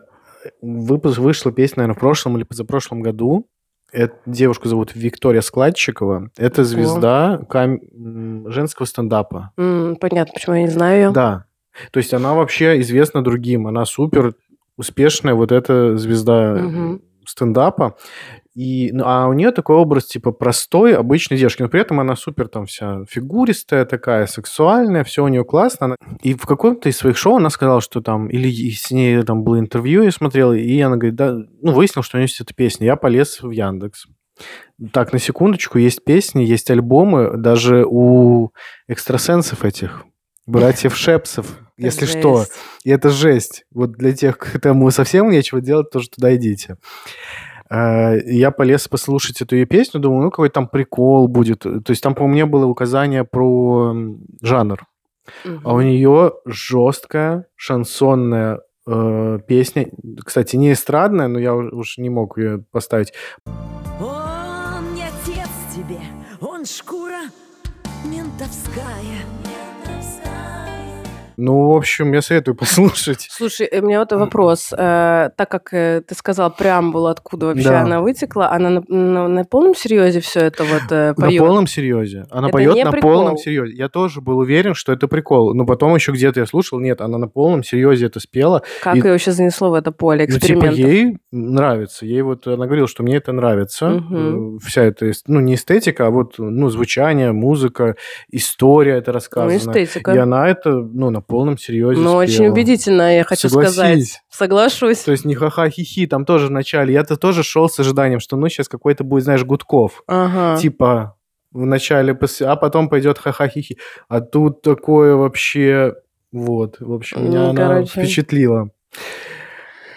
Выпуск вышла песня, наверное, в прошлом или позапрошлом году. Эту девушку зовут Виктория Складчикова. Это звезда кам- женского стендапа. Понятно, почему я не знаю ее. Да. То есть она вообще известна другим. Она супер успешная вот эта звезда Мгм. стендапа. И, ну, а у нее такой образ, типа, простой, обычной девушки. Но при этом она супер там вся фигуристая такая, сексуальная, все у нее классно. Она- И в каком-то из своих шоу она сказала, что там, или с ней там было интервью, я смотрел, и она говорит, да, ну, выяснил, что у нее есть эта песня. Я полез в Яндекс. Так, на секундочку, есть песни, есть альбомы, даже у экстрасенсов этих, братьев Шепсов, <laughs> если что. И это жесть. Вот для тех, кому совсем нечего делать, тоже туда идите. Э, Я полез послушать эту ее песню, думаю, ну, какой там прикол будет. То есть там, по-моему, не было указания про жанр. А у нее жесткая шансонная э, песня. Кстати, не эстрадная, но я уж не мог ее поставить. Он не отец тебе, он шкура ментовская. Ну, в общем, я советую <laughs> послушать. Слушай, э, у меня вот вопрос. Э, так как э, ты сказал преамбулу, откуда вообще Да. она вытекла, она на, на- на полном серьезе все это вот э, На поет? полном серьезе. Она Это поет не на прикол. полном серьезе. Я тоже был уверен, что это прикол. Но потом еще где-то я слушал, нет, она на полном серьезе это спела. Как И- ее вообще занесло в это поле Ну, типа, экспериментов? ей нравится. Ей вот она говорила, что мне это нравится. Мгм. Э, Вся эта, эс- ну, не эстетика, а вот, ну, звучание, музыка, история это Ну, рассказана. эстетика. И она это, ну, на полном серьезе Ну, очень убедительно, я хочу Согласись. сказать. Соглашусь. То есть не ха-ха-хи-хи, там тоже в начале. Я-то тоже шел с ожиданием, что, ну, сейчас какой-то будет, знаешь, Гудков. Ага. Типа в начале, а потом пойдет ха-ха-хи-хи. А тут такое вообще... Вот, в общем, меня Ну, она короче. впечатлила.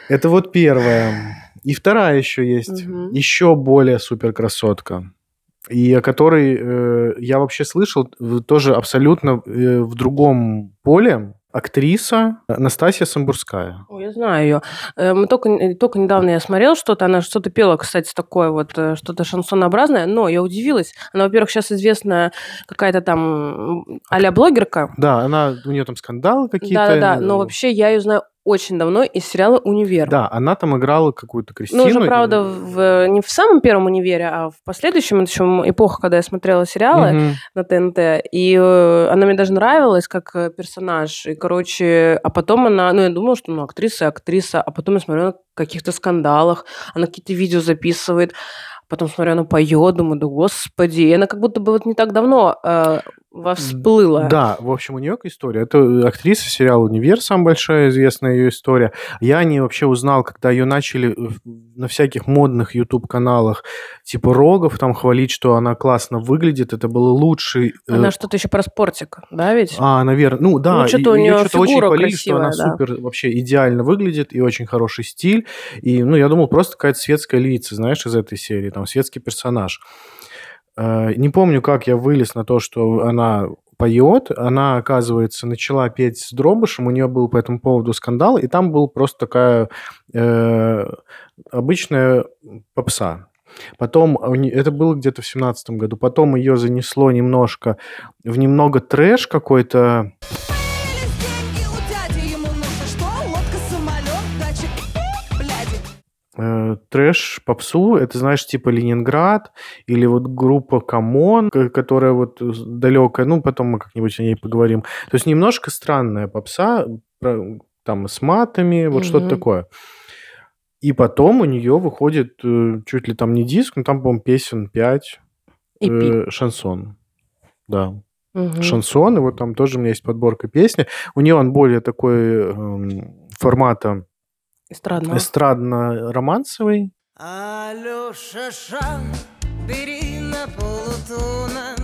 Это вот первая. И вторая еще есть. Мгм. Еще более супер красотка. И о которой э, я вообще слышал э, тоже абсолютно э, в другом поле. Актриса Настасья Самбурская. Я знаю ее. Мы только, э, только недавно я смотрела что-то, она что-то пела, кстати, такое вот, э, что-то шансонообразное, но я удивилась. Она, во-первых, сейчас известная какая-то там а блогерка. Да, она, у нее там скандалы какие-то. Да-да-да, но вообще я ее знаю очень давно из сериала «Универ». Да, она там играла какую-то Кристину. Ну, уже, правда, в, не в самом первом «Универе», а в последующем, это еще эпоха, когда я смотрела сериалы угу. на ТНТ, и э, она мне даже нравилась как э, персонаж. И, короче, а потом она, ну, я думала, что, ну, актриса, актриса, а потом я смотрю на каких-то скандалах, она какие-то видео записывает, потом смотрю, она поет, думаю, да господи, и она как будто бы вот не так давно э, всплыла. Да, в общем, у нее история. Это э, актриса сериала «Универ», самая большая известная ее история. Я о ней вообще узнал, когда ее начали на всяких модных YouTube-каналах, типа Рогов, там хвалить, что она классно выглядит. Это было лучший... Э, она э... что-то еще про спортик, да, ведь? А, наверное. Ну, да. Ну, что-то у нее что-то очень хвалили, красивая, что она да. супер вообще идеально выглядит и очень хороший стиль. И, ну, я думал, просто какая-то светская львица, знаешь, из этой серии, там, светский персонаж. Э, не помню, как я вылез на то, что она поет. Она, оказывается, начала петь с Дробышем, у нее был по этому поводу скандал, и там был просто такая э, обычная попса. Потом, это было где-то в семнадцатом году, потом ее занесло немножко в немного трэш какой-то. Э, трэш попсу, это, знаешь, типа Ленинград или вот группа Камон, которая вот далекая, ну, потом мы как-нибудь о ней поговорим. То есть немножко странная попса, там с матами, вот mm-hmm. что-то такое. И потом у нее выходит э, чуть ли там не диск, но там, по-моему, песен 5, э, шансон. Да. Угу. Шансон, и вот там тоже у меня есть подборка песни. У нее он более такой э, формата Эстрадного. Эстрадно-романсовый. Алёша Шан, бери на полутона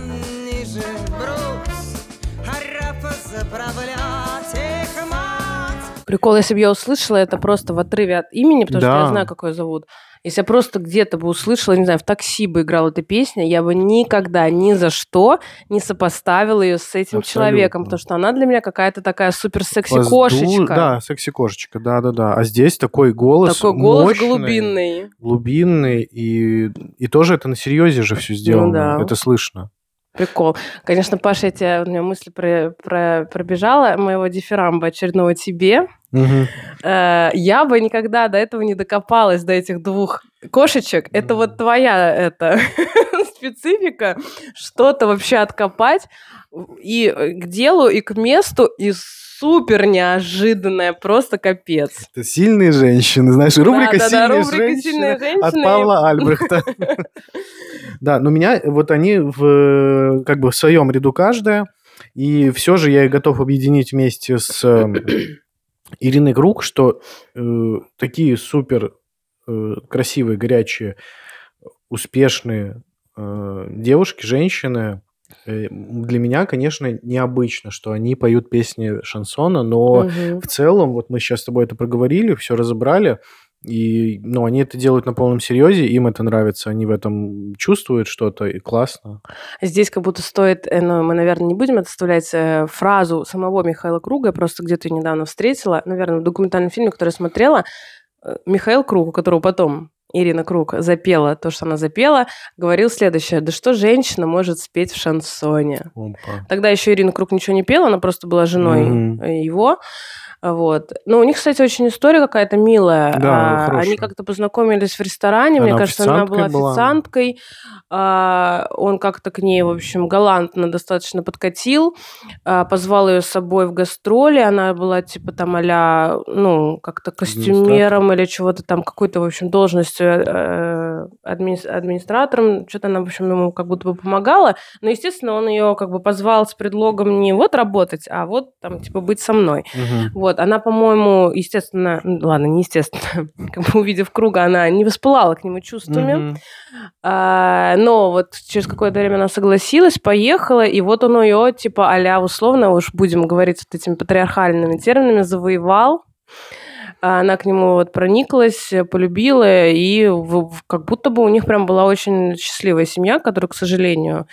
ниже брось, арапа заправлять их мать. Прикол, если бы я услышала это просто в отрыве от имени, потому да. что я знаю, какой зовут. Если я просто где-то бы услышала, не знаю, в такси бы играла эта песня, я бы никогда ни за что не сопоставила ее с этим Абсолютно. человеком, потому что она для меня какая-то такая супер секси-кошечка. Да, секси-кошечка, да-да-да. А здесь такой голос Такой голос мощный, глубинный. Глубинный, и, и тоже это на серьезе же все сделано. Ну, да. Это слышно. Прикол. Конечно, Паша, я тебя, у меня мысль про, про, пробежала, моего дифирамба очередного тебе. Угу. Я бы никогда до этого не докопалась, до этих двух кошечек. Это вот твоя это <laughs> специфика, что-то вообще откопать и к делу, и к месту, и супер неожиданная, просто капец. Это сильные женщины, знаешь, рубрика, да, да, «Сильные, женщины» женщины от Павла Альбрехта. <laughs> Да, но меня вот они в как бы в своем ряду каждая, и все же я готов объединить вместе с эм, Ириной Круг, что э, такие супер э, красивые, горячие, успешные э, девушки, женщины, для меня, конечно, необычно, что они поют песни шансона, но угу. в целом, вот мы сейчас с тобой это проговорили, все разобрали, и, ну, они это делают на полном серьезе, им это нравится, они в этом чувствуют что-то, и классно. Здесь как будто стоит, э, ну, мы, наверное, не будем отставлять э, фразу самого Михаила Круга, я просто где-то недавно встретила, наверное, в документальном фильме, который я смотрела, э, Михаил Круг, у которого потом Ирина Круг запела то, что она запела, говорил следующее. Да что женщина может спеть в шансоне? Опа. Тогда еще Ирина Круг ничего не пела, она просто была женой mm-hmm. его. Вот. Ну, у них, кстати, очень история какая-то милая. Да, а, они как-то познакомились в ресторане. Она Мне кажется, она была официанткой. А, он как-то к ней, в общем, галантно достаточно подкатил. А, позвал ее с собой в гастроли. Она была типа там а ну, как-то костюмером или чего-то там, какой-то, в общем, должностью э, адми... администратором. Что-то она, в общем, ему как будто бы помогала. Но, естественно, он ее как бы позвал с предлогом не вот работать, а вот там, типа, быть со мной. Угу. Вот, она, по-моему, естественно, ну, ладно, не естественно, <laughs> как бы увидев круга, она не воспылала к нему чувствами. Mm-hmm. А, но вот через какое-то время она согласилась, поехала, и вот он ее, типа, а условно, уж будем говорить вот этими патриархальными терминами, завоевал. А она к нему вот прониклась, э, полюбила, и как будто бы у них прям была очень счастливая семья, которая, к сожалению,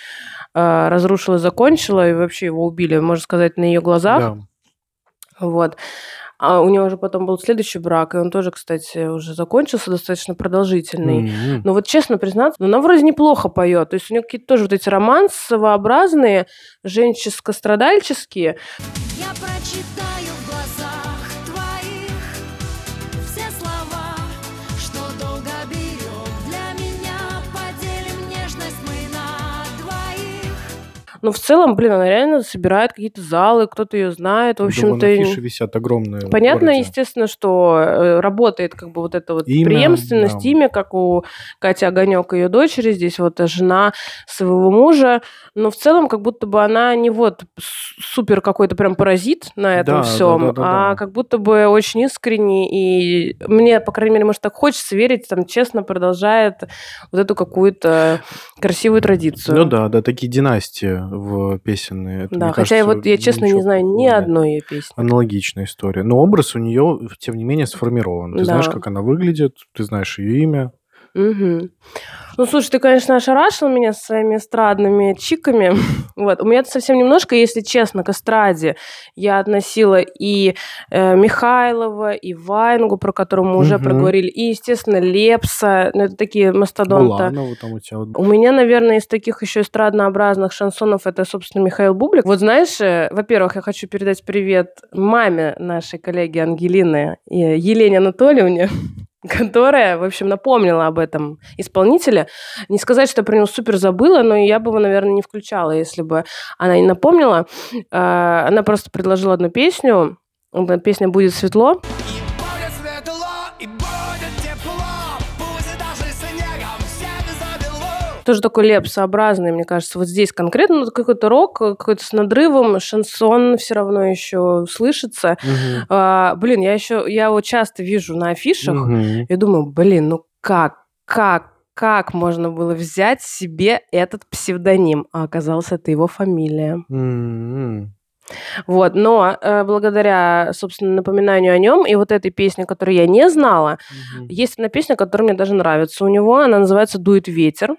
а, разрушила, закончила, и вообще его убили, можно сказать, на ее глазах. Да. Вот. А у него же потом был следующий брак, и он тоже, кстати, уже закончился, достаточно продолжительный. М. Но вот честно признаться, ну, она вроде неплохо поет. То есть у нее какие-то тоже вот эти романсовообразные, женческо-страдальческие. Я прочитаю Но в целом, блин, она реально собирает какие-то залы, кто-то ее знает. В вон общем-то, афиши висят огромные. Понятно, естественно, что э, работает как бы вот эта вот Имя, преемственность, да. имя, как у Кати Огонек, ее дочери, здесь вот э, жена своего мужа, но в целом как будто бы она не вот супер какой-то прям паразит на этом Да, всем, да, да, да, а да. как будто бы очень искренне и мне, по крайней мере, может так хочется верить, там честно продолжает вот эту какую-то красивую традицию. Ну да, да, такие династии в песенные. Это, Да, хотя я кажется, вот я честно не знаю ни одной ее песни. Аналогичная история. Но образ у нее, тем не менее, сформирован. Ты Да. знаешь, как она выглядит, ты знаешь ее имя. Мгм. Ну, слушай, ты, конечно, ошарашил меня своими эстрадными чиками. <laughs> Вот. У меня совсем немножко, если честно, к эстраде я относила и э, Михайлова, и Вайнгу, про которого мы уже Мгм. проговорили, и, естественно, Лепса. Ну, это такие мастодонта. Буланова там у тебя. вот. У меня, наверное, из таких еще эстраднообразных шансонов это, собственно, Михаил Бублик. Вот знаешь, э, во-первых, я хочу передать привет маме нашей коллеги Ангелины и Елене Анатольевне, <laughs> которая, в общем, напомнила об этом исполнителе. Не сказать, что я про него супер забыла, но я бы его, наверное, не включала, если бы она не напомнила. Э, Она просто предложила одну песню. Песня «Будет светло». Тоже такой лепсообразный, мне кажется, вот здесь конкретно ну, какой-то рок, какой-то с надрывом, шансон все равно еще слышится. Мгм. А, блин, я еще, я его часто вижу на афишах Мгм. и думаю, блин, ну как, как, как можно было взять себе этот псевдоним? А оказалось, это его фамилия. М-м. Вот, но э, благодаря, собственно, напоминанию о нем и вот этой песне, которую я не знала, Мгм. есть одна песня, которая мне даже нравится у него, она называется «Дует ветер».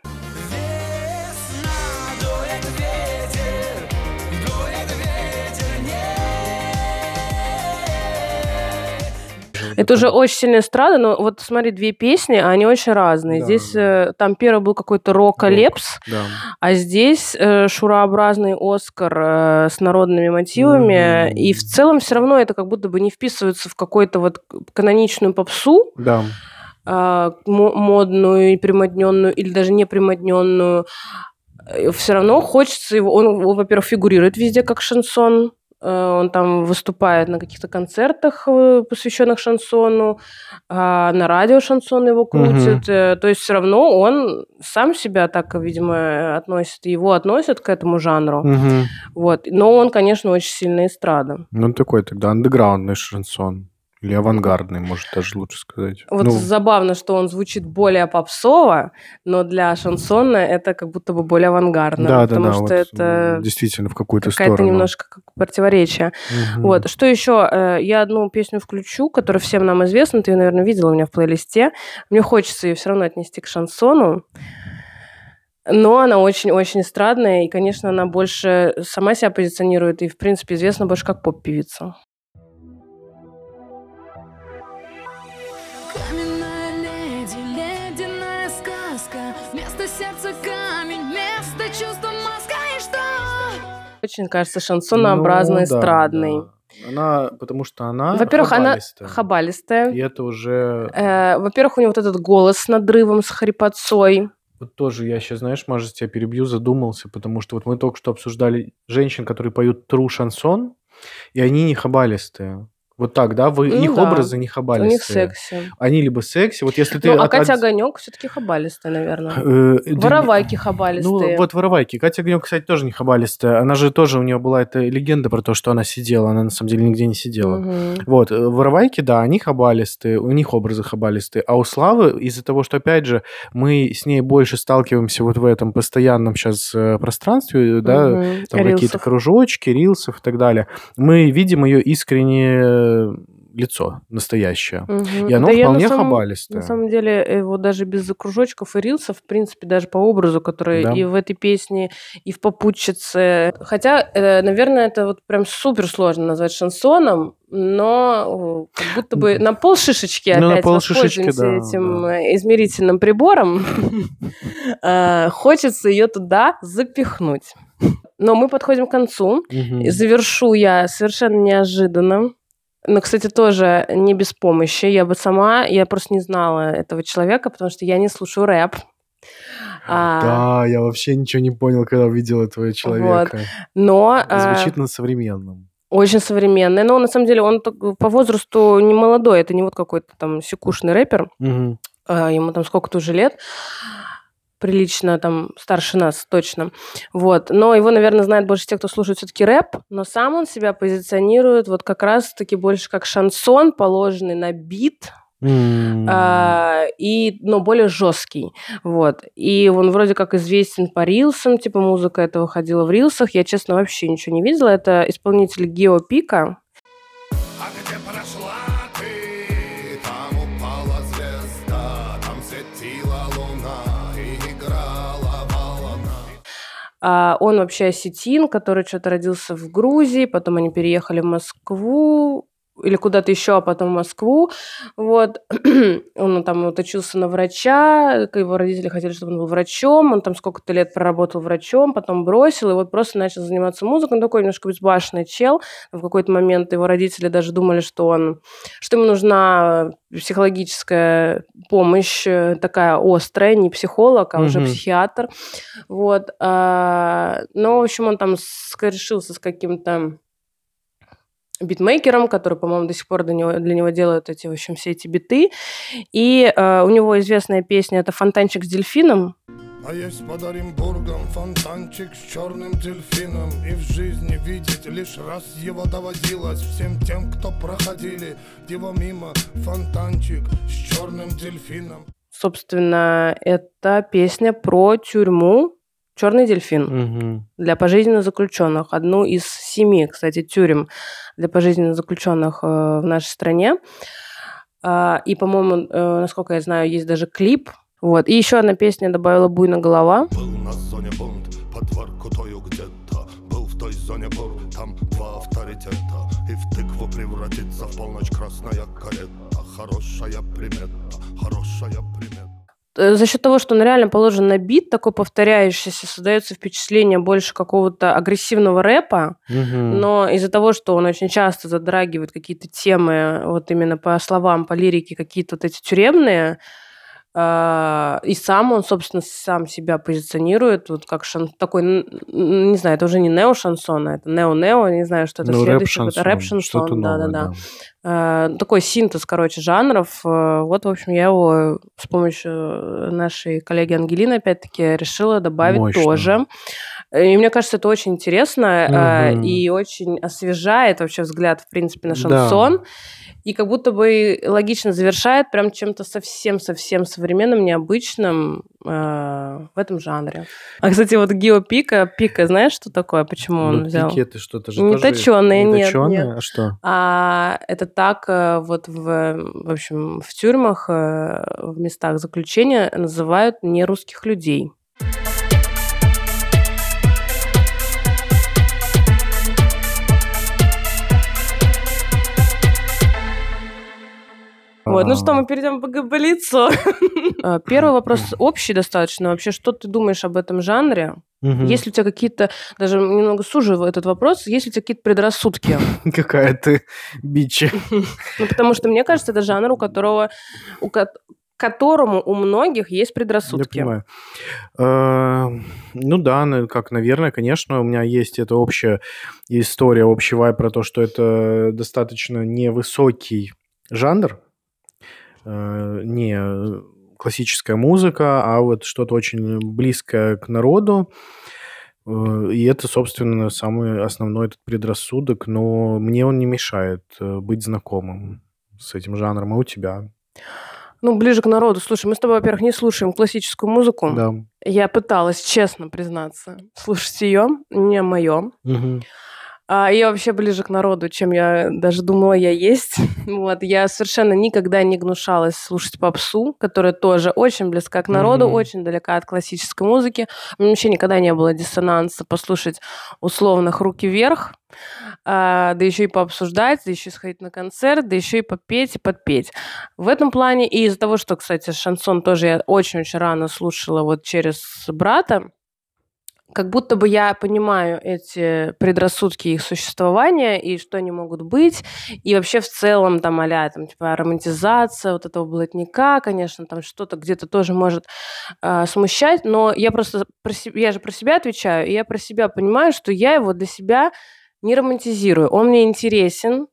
Это уже очень сильная эстрада, но вот смотри, две песни, а они очень разные. Да, здесь да. э, там первый был какой-то рок-лепс, Да. а здесь э, шурообразный Оскар э, с народными мотивами. Мгм. И в целом все равно это как будто бы не вписывается в какую-то вот каноничную попсу, Да. мо- модную и примодненную, или даже не примодненную. Все равно хочется его... Он, во-первых, фигурирует везде как шансон. Э, Он там выступает на каких-то концертах, э, посвященных шансону. а На радио шансон его крутит. Э, То есть все равно он сам себя так, видимо, относит. Его относят к этому жанру. Мгм. Вот. Но он, конечно, очень сильно эстрада. Ну, такой тогда андеграундный шансон. Или авангардный, может, даже лучше сказать. Вот Ну, забавно, что он звучит более попсово, но для шансона это как будто бы более авангардно. да, да, потому да. что вот, это действительно в какую-то какая-то сторону. немножко как противоречие. Мгм. Вот. Что еще? Э, Я одну песню включу, которая всем нам известна. Ты ее, наверное, видела у меня в плейлисте. Мне хочется ее все равно отнести к шансону. Но она очень-очень эстрадная, и, конечно, она больше сама себя позиционирует и, в принципе, известна больше как поп-певица. Очень, кажется, шансонообразно Ну, да, эстрадный. да. Она, потому что она Во-первых, она хабалистая. хабалистая. И это уже... Э, Во-первых, у него вот этот голос с надрывом, с хрипотцой. Вот тоже я сейчас, знаешь, может, тебя перебью, задумался, потому что вот мы только что обсуждали женщин, которые поют тру шансон, и они не хабалистые. Вот так, да? Вы, Ну их да. образы не У хабалистые. них секси. Они либо секси, вот если ты... Ну, а от- Катя Огонек все-таки хабалистая, наверное. Э, не- Воровайки Ну, хабалистые. вот воровайки. Катя Огонек, кстати, тоже не хабалистая. Она же тоже, у нее была эта легенда про то, что она сидела. Она, на самом деле, нигде не сидела. Мгм. Вот, э, воровайки, да, они хабалистые, у них образы хабалистые. А у Славы, из-за того, что, опять же, мы с ней больше сталкиваемся вот в этом постоянном сейчас пространстве, да, Мгм. там какие-то кружочки, рилсов и так далее, мы видим ее искренне лицо настоящее. Мгм. И оно Да я на вполне самом- хабалистое. На самом деле, э, вот даже без кружочков и рилсов, в принципе, даже по образу, который Да. и в этой песне, и в «Попутчице». Хотя, э, наверное, это вот прям супер сложно назвать шансоном, но э, как будто бы на полшишечки Ну, на опять полшишечки, воспользуемся да, этим да. э, измерительным прибором. <laughs> Э, Хочется ее туда запихнуть. Но мы подходим к концу. И завершу я совершенно неожиданно. Но, кстати, тоже не без помощи. Я бы сама, я просто не знала этого человека, потому что я не слушаю рэп. А, Да, я вообще ничего не понял, когда увидел этого человека. но а, Звучит на современном. очень современный. Но на самом деле он по возрасту не молодой. Это не вот какой-то там секушный рэпер. А, ему там сколько-то уже лет, прилично там старше нас точно, вот, но его, наверное, знают больше те, кто слушает все-таки рэп, но сам он себя позиционирует вот как раз-таки больше как шансон, положенный на бит, М. а, и, но более жесткий, вот. И он вроде как известен по рилсам, типа музыка это выходила в рилсах. Я, честно, вообще ничего не видела. Это исполнитель Гео Пика. А, он вообще осетин, который что-то родился в Грузии, потом они переехали в Москву или куда-то еще, а потом в Москву. Вот. <clears throat> он там вот учился на врача, его родители хотели, чтобы он был врачом, он там сколько-то лет проработал врачом, потом бросил, и вот просто начал заниматься музыкой. Он такой немножко безбашенный чел. В какой-то момент его родители даже думали, что он, что ему нужна психологическая помощь э, такая острая, не психолог, а уже психиатр. Вот. а, Но, в общем, он там решился с каким-то битмейкером, который, по-моему, до сих пор для него, для него делают эти, в общем, все эти биты. И э, у него известная песня это «Фонтанчик с дельфином». А есть под Оренбургом фонтанчик с черным дельфином И в жизни видеть лишь раз его доводилось Всем тем, кто проходили его мимо Фонтанчик с черным дельфином Собственно, это песня про тюрьму «Черный дельфин» Мгм. для пожизненно заключенных. Одну из семи, кстати, тюрем для пожизненно заключенных э, в нашей стране. А, И, по-моему, э, насколько я знаю, есть даже клип. Вот. И еще одна песня добавила «Буйна голова». Был на зоне бунт, под Воркутою где-то Был в той зоне бур, там два авторитета И в тыкву превратится в полночь красная карета Хорошая примета, хорошая примета за счет того, что он реально положен на бит, такой повторяющийся, создается впечатление больше какого-то агрессивного рэпа, Мгм. но из-за того, что он очень часто задрагивает какие-то темы, вот именно по словам, по лирике, какие-то вот эти тюремные, и сам он, собственно, сам себя позиционирует вот как шан... такой, не знаю, это уже не нео-шансон, а это нео-нео, не знаю, что это Ну, следующее. рэп-шансон, да-да-да. да. Э, такой синтез, короче, жанров. Э, Вот, в общем, я его с помощью нашей коллеги Ангелины, опять-таки, решила добавить Мощно. тоже. И мне кажется, это очень интересно Мгм. и очень освежает вообще взгляд, в принципе, на Да. И как будто бы логично завершает прям чем-то совсем-совсем современным, необычным э, в этом жанре. А, кстати, вот Гео Пика, Пика, знаешь, что такое? Почему он Ну, взял? пики это что-то же Не не нет, нет. А что? А это так э, вот в, в общем, в тюрьмах, э, в местах заключения называют нерусских людей. Вот, ну что, мы перейдем к габалицу. Э, <laughs> Первый вопрос общий достаточно. Вообще, что ты думаешь об этом жанре? Мгм. Есть ли у тебя какие-то, даже немного сужу этот вопрос, есть ли у тебя какие-то предрассудки? <laughs> Какая ты бичи. <laughs> Ну, потому что мне кажется, это жанр, у которого, у ко- которому у многих есть Я предрассудки. понимаю. Э, Ну да, как, наверное, конечно, у меня есть эта общая история, общий вайб про то, что это достаточно невысокий жанр, не классическая музыка, а вот что-то очень близкое к народу. Э, И это, собственно, самый основной этот предрассудок, но мне он не мешает э, быть знакомым с этим жанром, а у тебя? Ну, ближе к народу. Слушай, мы с тобой, во-первых, не слушаем классическую музыку. Да. Я пыталась, честно признаться, слушать ее, не мое. Мгм. А я вообще ближе к народу, чем я даже думала я есть. <laughs> Вот, я совершенно никогда не гнушалась слушать попсу, которая тоже очень близка к народу, Мгм. очень далека от классической музыки. У меня вообще никогда не было диссонанса послушать условных «Руки вверх», а, да еще и пообсуждать, да еще и сходить на концерт, да еще и попеть и подпеть. В этом плане, и из-за того, что, кстати, шансон тоже я очень-очень рано слушала вот через брата, как будто бы я понимаю эти предрассудки их существования и что они могут быть, и вообще в целом там а там типа романтизация вот этого блатника, конечно, там что-то где-то тоже может а, смущать, но я просто про се- я же про себя отвечаю, и я про себя понимаю, что я его для себя не романтизирую. Он мне интересен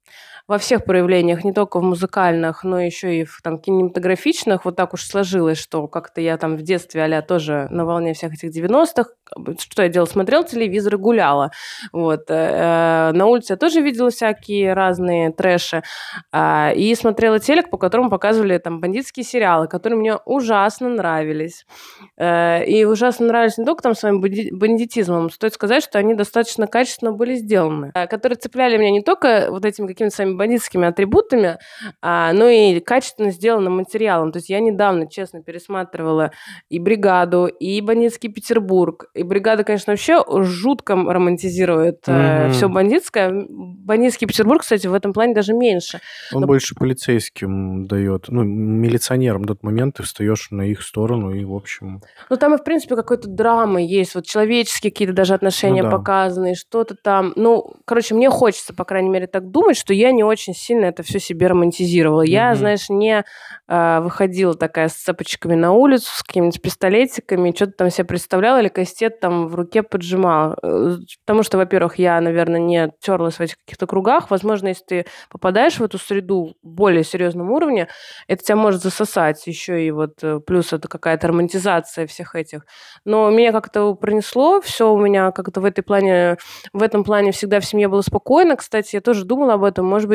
во всех проявлениях, не только в музыкальных, но еще и в там, кинематографичных. Вот так уж сложилось, что как-то я там в детстве а тоже на волне всех этих 90-х. Что я делала? Смотрела телевизор и гуляла. Вот. э, На улице я тоже видела всякие разные трэши. А, И смотрела телек, по которому показывали там бандитские сериалы, которые мне ужасно нравились. Э, И ужасно нравились не только там своим банди- бандитизмом, стоит сказать, что они достаточно качественно были сделаны, э, которые цепляли меня не только вот этими какими-то своими бандитскими атрибутами, а, но и качественно сделанным материалом. То есть я недавно, честно, пересматривала и «Бригаду», и «Бандитский Петербург». И «Бригада», конечно, вообще жутко романтизирует Мгм. все бандитское. «Бандитский Петербург», кстати, в этом плане даже меньше. Он Но- больше полицейским дает, ну, милиционерам тот момент ты встаешь на их сторону и, в общем... Ну, там и, в принципе, какой-то драмы есть, вот человеческие какие-то даже отношения Ну да. показаны, что-то там. Ну, короче, мне хочется, по крайней мере, так думать, что я не очень сильно это все себе романтизировала. Я, Мгм. знаешь, не а, выходила такая с цепочками на улицу, с какими-то пистолетиками, что-то там себе представляла или кастет там в руке поджимала. Э, Потому что, во-первых, я, наверное, не терлась в этих каких-то кругах. Возможно, если ты попадаешь в эту среду более серьезном уровне, это тебя может засосать. Еще и вот э, плюс это какая-то романтизация всех этих. Но меня как-то пронесло, все у меня как-то в этой плане, в этом плане всегда в семье было спокойно. Кстати, я тоже думала об этом, может быть,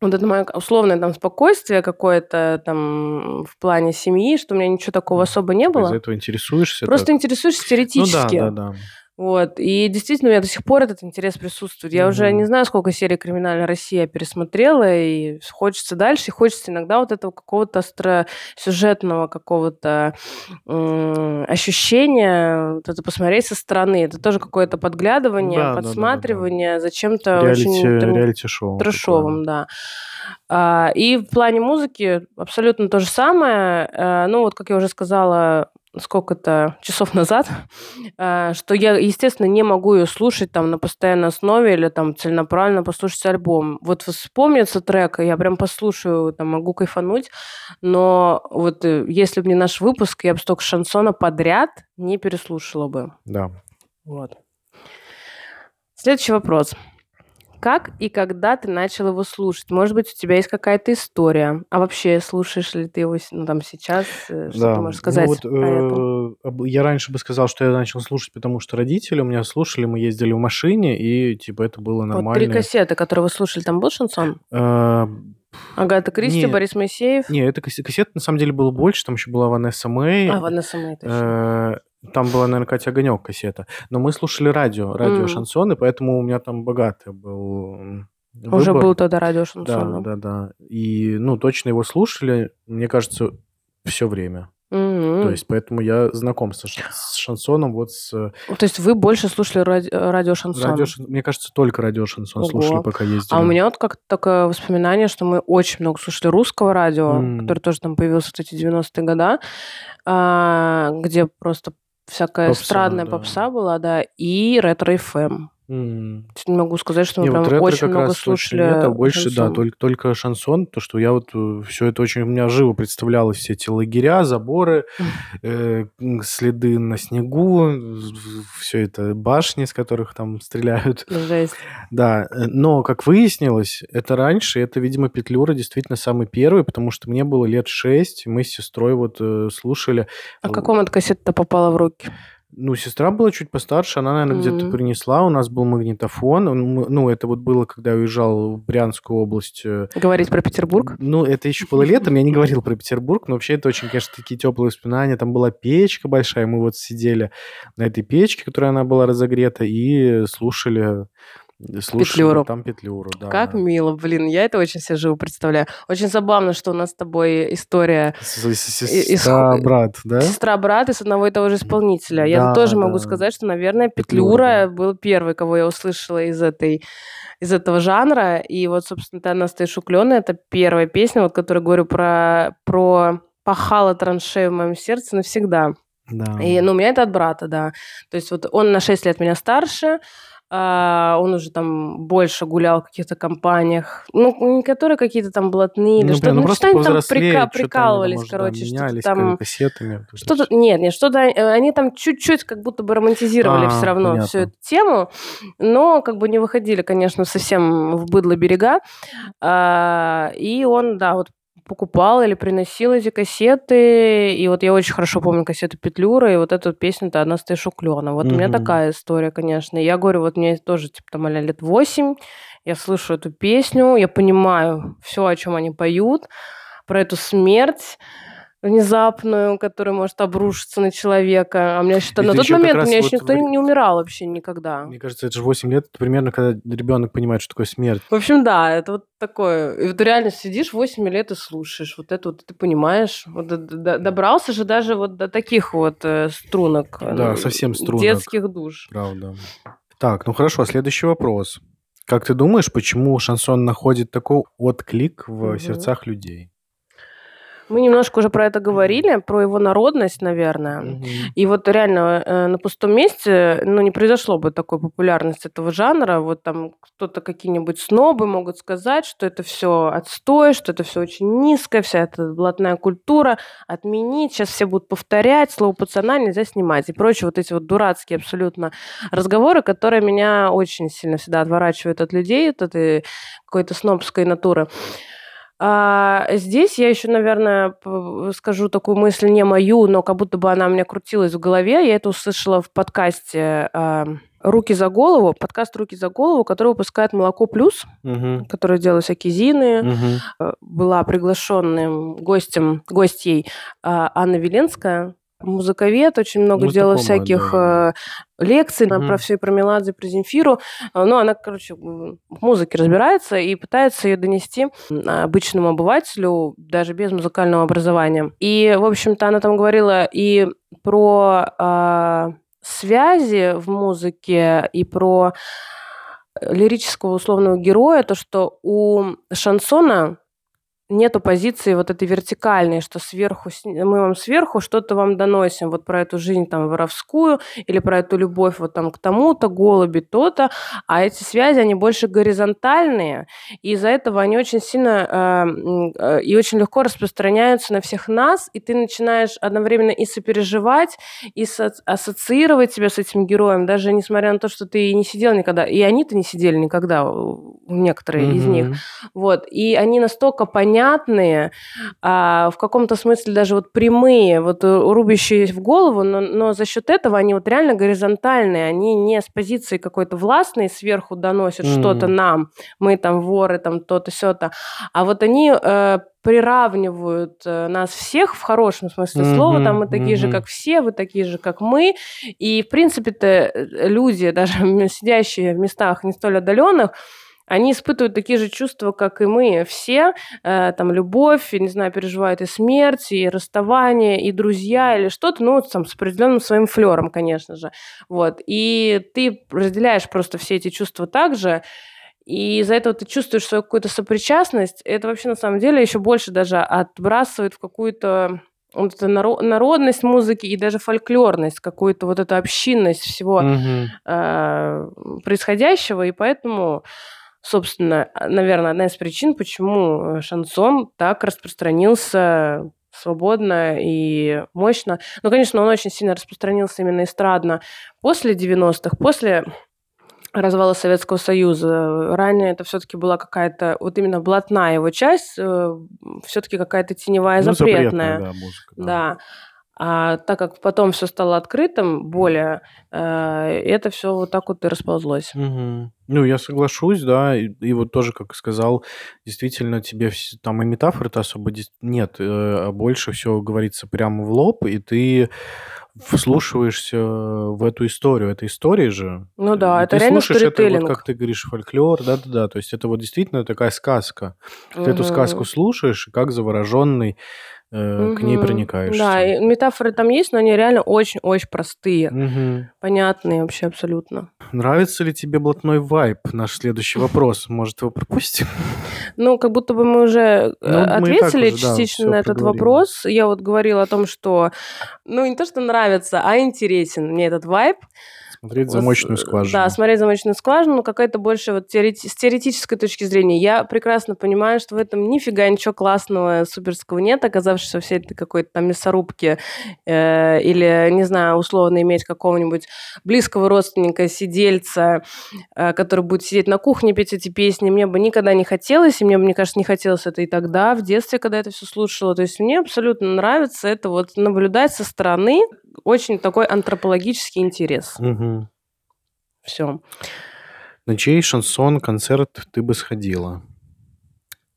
вот это мое условное там спокойствие какое-то там в плане семьи, что у меня ничего такого особо не Из-за было. этого интересуешься. Просто так. интересуешься Ну теоретически. да, да, да. Вот. И действительно, у меня до сих пор этот интерес присутствует. Я уже Мгм. не знаю, сколько серий «Криминальная Россия» пересмотрела, и хочется дальше, и хочется иногда вот этого какого-то остросюжетного какого-то м, ощущения, вот это посмотреть со стороны. Это тоже какое-то подглядывание, Да, да, да, да, да. подсматривание за чем-то Реалити, очень там, реалити-шоу. трэшовым, да. А, И в плане музыки абсолютно то же самое. Э, Ну, вот, как я уже сказала, сколько-то часов <laughs> назад, э, что я, естественно, не могу ее слушать там на постоянной основе или там целенаправленно послушать альбом. Вот вспомнится трек, я прям послушаю, там могу кайфануть, но вот э, если бы не наш выпуск, я бы столько шансона подряд не переслушала бы. Да. Вот. Следующий вопрос. Как и когда ты начал его слушать? Может быть, у тебя есть какая-то история? А вообще, слушаешь ли ты его ну, там сейчас? Э, Что Да. ты можешь сказать Ну, вот, э, я раньше бы сказал, что я начал слушать, потому что родители у меня слушали, мы ездили в машине, и типа это было Вот три нормально. кассеты, которые вы слушали, там был шансон? Э, Агата Кристи, Не. Борис Моисеев? Не, это кассет, кассет на самом деле было больше, там еще была Ванесса Мэй. А, Ванесса Мэй, точно. Э, Там была, наверное, Катя Огонек кассета. Но мы слушали радио, радио М. шансоны, поэтому у меня там богатый был м, Уже выбор. был тогда радио Да, шансон. да, да. И, ну, точно его слушали, мне кажется, все время. М-м. То есть, поэтому я знаком со с шансоном, вот с э, То есть вы больше слушали ради- э, радио шансон? радио, мне кажется, только радио шансон Ого. слушали, пока ездили. А у меня вот как-то такое воспоминание, что мы очень много слушали русского радио, М. который тоже там появился в эти 90-е годы, а, где просто всякая Попса, эстрадная да. попса была, да, и ретро-ФМ. М. Не могу сказать, что мы Не, прям вот очень как много слушали нет, а больше, да, шансон. только, только шансон, то, что я вот все это очень у меня живо представлялось, все эти лагеря, заборы, э, следы на снегу, все это башни, с которых там стреляют. <laughs> Жесть. Да, э, но, как выяснилось, это раньше, это, видимо, Петлюра действительно самый первый, потому что мне было лет шесть, мы с сестрой вот э, слушали. А какому эта кассета попала в руки? Ну, сестра была чуть постарше, она, наверное, где-то Мгм. принесла, у нас был магнитофон, он, ну, это вот было, когда я уезжал в Брянскую область. э, Говорить про Петербург? Ну, это еще было летом, я не говорил про Петербург, но вообще это очень, конечно, такие теплые воспоминания. Там была печка большая, мы вот сидели на этой печке, которая она была разогрета, и слушали Слушали Петлюру. там Петлюру, да. Как мило, блин, я это очень себе живо представляю. Очень забавно, что у нас с тобой история Сестра-брат, да? сестра-брат из одного и того же исполнителя. Я тоже могу сказать, что, наверное, Петлюра, был первый, кого я услышала из этой из этого жанра. И вот, собственно, «Ты одна стоишь уклённая» — это первая песня, вот, которую говорю про, про пахала траншею в моем сердце навсегда. Да. И, ну, у меня это от брата, да. То есть вот он на 6 лет меня старше, а, он уже там больше гулял в каких-то компаниях, ну, не которые какие-то там блатные или Ну, что-то, ну ну, просто что-то они там прика- прикалывались, да, короче, что-то там... кассетами. Что-то, нет, нет, что-то э, они там чуть-чуть как будто бы романтизировали А, все равно понятно. всю эту тему, но как бы не выходили, конечно, совсем в быдло берега. А, И он, да, вот покупал или приносил эти кассеты, и вот я очень хорошо помню кассету Петлюра, и вот эту песню-то «Одна стоишь у клёна». Вот у меня такая история, конечно. Я говорю, вот мне тоже, типа, там, а лет восемь, я слышу эту песню, я понимаю все, о чем они поют, про эту смерть внезапную, которая может обрушиться на человека. А у меня И на тот момент у меня вот еще никто в- не умирал вообще никогда. Мне кажется, это же 8 лет, это примерно когда ребенок понимает, что такое смерть. В общем, да, это вот такое. И вот реально сидишь 8 лет и слушаешь. Вот это вот ты понимаешь. Вот до- до- добрался же даже вот до таких вот э, струнок. э, Да, ну, совсем струнок. Детских душ. Правда. Так, ну хорошо, следующий вопрос. Как ты думаешь, почему шансон находит такой отклик в Мгм. сердцах людей? Мы немножко уже про это говорили, про его народность, наверное. И вот реально э, на пустом месте, ну, не произошло бы такой популярности этого жанра. Вот там кто-то, какие-нибудь снобы могут сказать, что это все отстой, что это все очень низкое, вся эта блатная культура, отменить, сейчас все будут повторять, слово пацана нельзя снимать и прочие вот эти вот дурацкие абсолютно разговоры, которые меня очень сильно всегда отворачивают от людей, от этой какой-то снобской натуры. А здесь я еще, наверное, скажу такую мысль не мою, но как будто бы она у меня крутилась в голове. Я это услышала в подкасте а, «Руки за голову», подкаст «Руки за голову», который выпускает «Молоко плюс», Мгм. который делает всякие зины. Э, Была приглашенным гостем, гостьей а, Анна Веленская, музыковед, очень много Ну, делала всяких да. э, лекций Мгм. про все, и про Меладзе, про Земфиру. Э, Ну, она, короче, в музыке разбирается и пытается ее донести обычному обывателю, даже без музыкального образования. И, в общем-то, она там говорила и про а, связи в музыке, и про э, лирического условного героя, то, что у шансона нету позиции вот этой вертикальной, что сверху, мы вам сверху что-то вам доносим, вот про эту жизнь там воровскую или про эту любовь вот там к тому-то, голуби, то-то, а эти связи, они больше горизонтальные, и из-за этого они очень сильно э, э, и очень легко распространяются на всех нас, и ты начинаешь одновременно и сопереживать, и со- ассоциировать себя с этим героем, даже несмотря на то, что ты и не сидел никогда, и они-то не сидели никогда, некоторые из них, вот, и они настолько понятные, а, в каком-то смысле даже вот прямые, вот э, рубящие в голову, но, но за счет этого они вот реально горизонтальные, они не с позиции какой-то властной сверху доносят Мгм. что-то нам, мы там воры, там то-то, сё-то, а вот они э, приравнивают э, нас всех в хорошем смысле слова, там мы такие же, мгм. как все, вы такие же, как мы, и в принципе-то э, люди, <laughs> даже сидящие в местах не столь отдаленных, они испытывают такие же чувства, как и мы все, э, там, любовь, не знаю, переживают и смерть, и расставание, и друзья, или что-то, ну, там, с определенным своим флером, конечно же, вот, и ты разделяешь просто все эти чувства также, и из-за этого ты чувствуешь свою какую-то сопричастность, это вообще на самом деле еще больше даже отбрасывает в какую-то вот наро- народность музыки и даже фольклорность, какую-то вот эту общинность всего Мгм. э, происходящего, и поэтому, собственно, наверное, одна из причин, почему э, шансон так распространился свободно и мощно. Ну, конечно, он очень сильно распространился именно эстрадно после 90-х, после развала Советского Союза. Ранее это все-таки была какая-то, вот именно блатная его часть, все-таки какая-то теневая, Ну, запретная. да, музыка. Да. А так как потом все стало открытым, более, э, это все вот так вот и расползлось. Мгм. Ну, я соглашусь, да, и, и вот тоже, как сказал, действительно, тебе вс- там и метафоры-то особо нет, э, а больше все говорится прямо в лоб, и ты вслушиваешься в эту историю. Это история же. Ну да, И это ты реально слушаешь это, вот, как ты говоришь, фольклор, да-да-да. То есть это вот действительно такая сказка. Ты эту сказку слушаешь, и как завороженный э, к ней проникаешься. Да, и метафоры там есть, но они реально очень-очень простые. Мгм. Понятные вообще абсолютно. Нравится ли тебе блатной вайб? Наш следующий вопрос. Может, его пропустим? Ну, как будто бы мы уже э, Ну, мы ответили уже, да, частично всё на этот проговорили. вопрос. Я вот говорила о том, что, ну, не то, что нравится, а интересен мне этот вайб. Смотреть замочную э, скважину. Да, смотреть замочную скважину, но какая-то больше вот теорети- с теоретической точки зрения. Я прекрасно понимаю, что в этом нифига ничего классного, суперского нет, оказавшись во всей этой какой-то там мясорубке э, или, не знаю, условно иметь какого-нибудь близкого родственника, сидельца, э, который будет сидеть на кухне, петь эти песни. Мне бы никогда не хотелось, и мне бы, мне кажется, не хотелось это и тогда, в детстве, когда это все слушала. То есть мне абсолютно нравится это вот наблюдать со стороны, очень такой антропологический интерес. Мгм. Все. На чей шансон концерт ты бы сходила?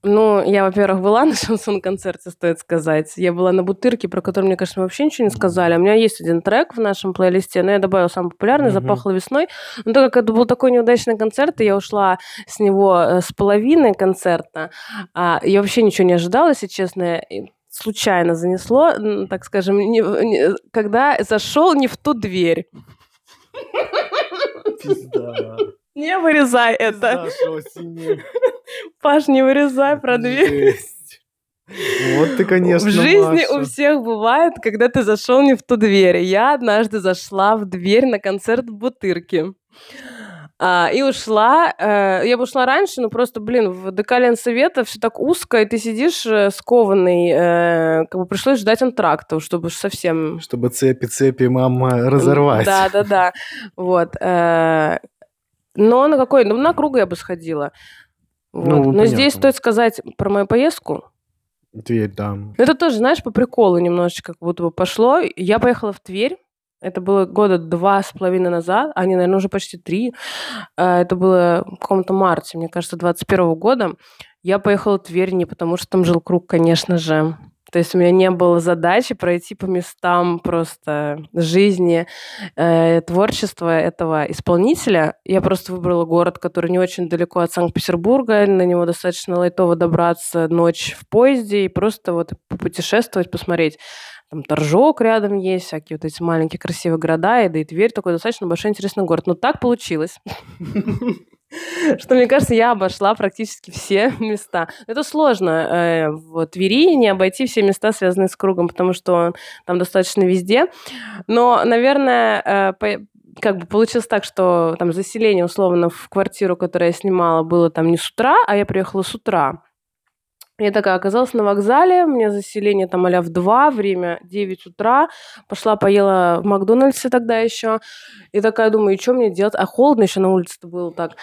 Ну, я, во-первых, была на <laughs> шансон-концерте, стоит сказать. Я была на Бутырке, про который, мне кажется, мы вообще ничего не сказали. У меня есть один трек в нашем плейлисте, но я добавила самый популярный, Мгм. «Запахло весной». Но так как это был такой неудачный концерт, и я ушла с него э, с половины концерта, а, я вообще ничего не ожидала, если честно. Случайно занесло, так скажем, не- не- когда зашел не в ту дверь. Пизда. Не вырезай это. это. Паш, не вырезай про дверь. Вот ты, конечно, в жизни Маша. у всех бывает, когда ты зашел не в ту дверь. Я однажды зашла в дверь на концерт в Бутырке. А, и ушла. э, я бы ушла раньше, но просто, блин, в ДК Ленсовета все так узко, и ты сидишь э, скованный. э, как бы пришлось ждать антрактов, чтобы совсем... Чтобы цепи-цепи мама разорвать. Да, да, да. Вот. э, но на какой? Ну, на круг я бы сходила. Вот. Ну, но здесь понятно. стоит сказать про мою поездку. Тверь, да. Это тоже, знаешь, по приколу немножечко как будто бы пошло. Я поехала в Тверь. Это было года два с половиной назад, а не, наверное, уже почти три. А, Это было в каком-то марте, мне кажется, 21 года. Я поехала в Тверь не потому, что там жил круг, конечно же. То есть у меня не было задачи пройти по местам просто жизни, э, творчества этого исполнителя. Я просто выбрала город, который не очень далеко от Санкт-Петербурга. На него достаточно лайтово добраться ночь в поезде и просто вот попутешествовать, посмотреть. Там Торжок рядом есть, всякие вот эти маленькие красивые города, и да и Тверь такой достаточно большой интересный город. Но так получилось, <laughs> что, мне кажется, я обошла практически все <laughs> места. Это сложно э, в Твери не обойти все места, связанные с кругом, потому что он там достаточно везде. Но, наверное, э, как бы получилось так, что там заселение условно в квартиру, которую я снимала, было там не с утра, а я приехала с утра. Я такая оказалась на вокзале, у меня заселение там а в 2, время 9 утра. Пошла, поела в Макдональдсе тогда еще. И такая думаю, и что мне делать? А холодно еще на улице-то было так.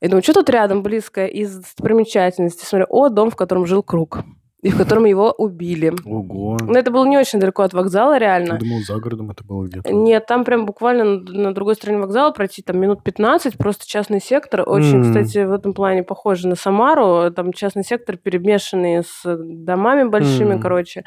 Я думаю, что тут рядом близко из достопримечательностей? Смотрю, о, дом, в котором жил Круг. И в котором его убили. Ого. Но это было не очень далеко от вокзала, Я реально. думал, за городом это было где-то. Нет, там прям буквально на, на другой стороне вокзала пройти там минут 15, просто частный сектор. Очень, М. кстати, в этом плане похоже на Самару. Там частный сектор, перемешанный с домами большими, М. короче.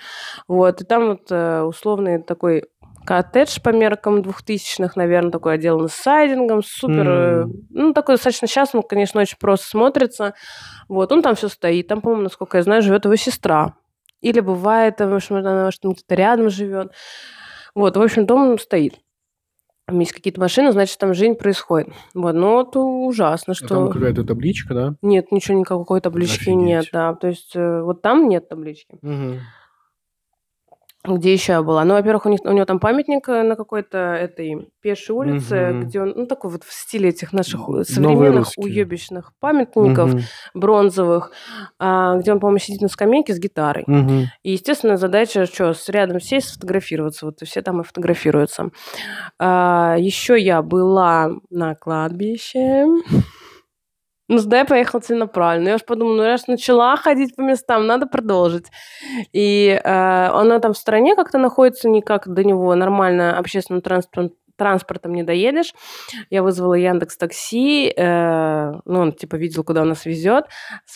Вот, и там вот э, условный такой коттедж по меркам двухтысячных, наверное, такой отделан с сайдингом, супер, М. ну, такой достаточно сейчас, он, конечно, очень просто смотрится. Вот, он там все стоит. Там, по-моему, насколько я знаю, живет его сестра. Или бывает, э, что она может, где-то рядом живет. Вот, в общем, дом стоит. Там есть какие-то машины, значит, там жизнь происходит. Вот, ну, это ужасно, А что... Там какая-то табличка, да? Нет, ничего, никакой таблички нет, Офигеть. да. То есть э, вот там нет таблички. Где еще я была? Ну, во-первых, у, них, у него там памятник э, на какой-то этой пешей улице, Мгм. где он, ну, такой вот в стиле этих наших современных уебищных памятников Мгм. бронзовых, а, где он, по-моему, сидит на скамейке с гитарой. Мгм. И, естественно, задача, что, с рядом сесть, сфотографироваться. Вот и все там и фотографируются. А, еще я была на кладбище. Ну, сюда я поехала целенаправленно. Я уж подумала, ну, раз начала ходить по местам, надо продолжить. И э, она там в стране как-то находится, никак до него нормально общественным транспортом, транспортом не доедешь. Я вызвала Яндекс Такси, э, ну, он типа видел, куда он нас везет.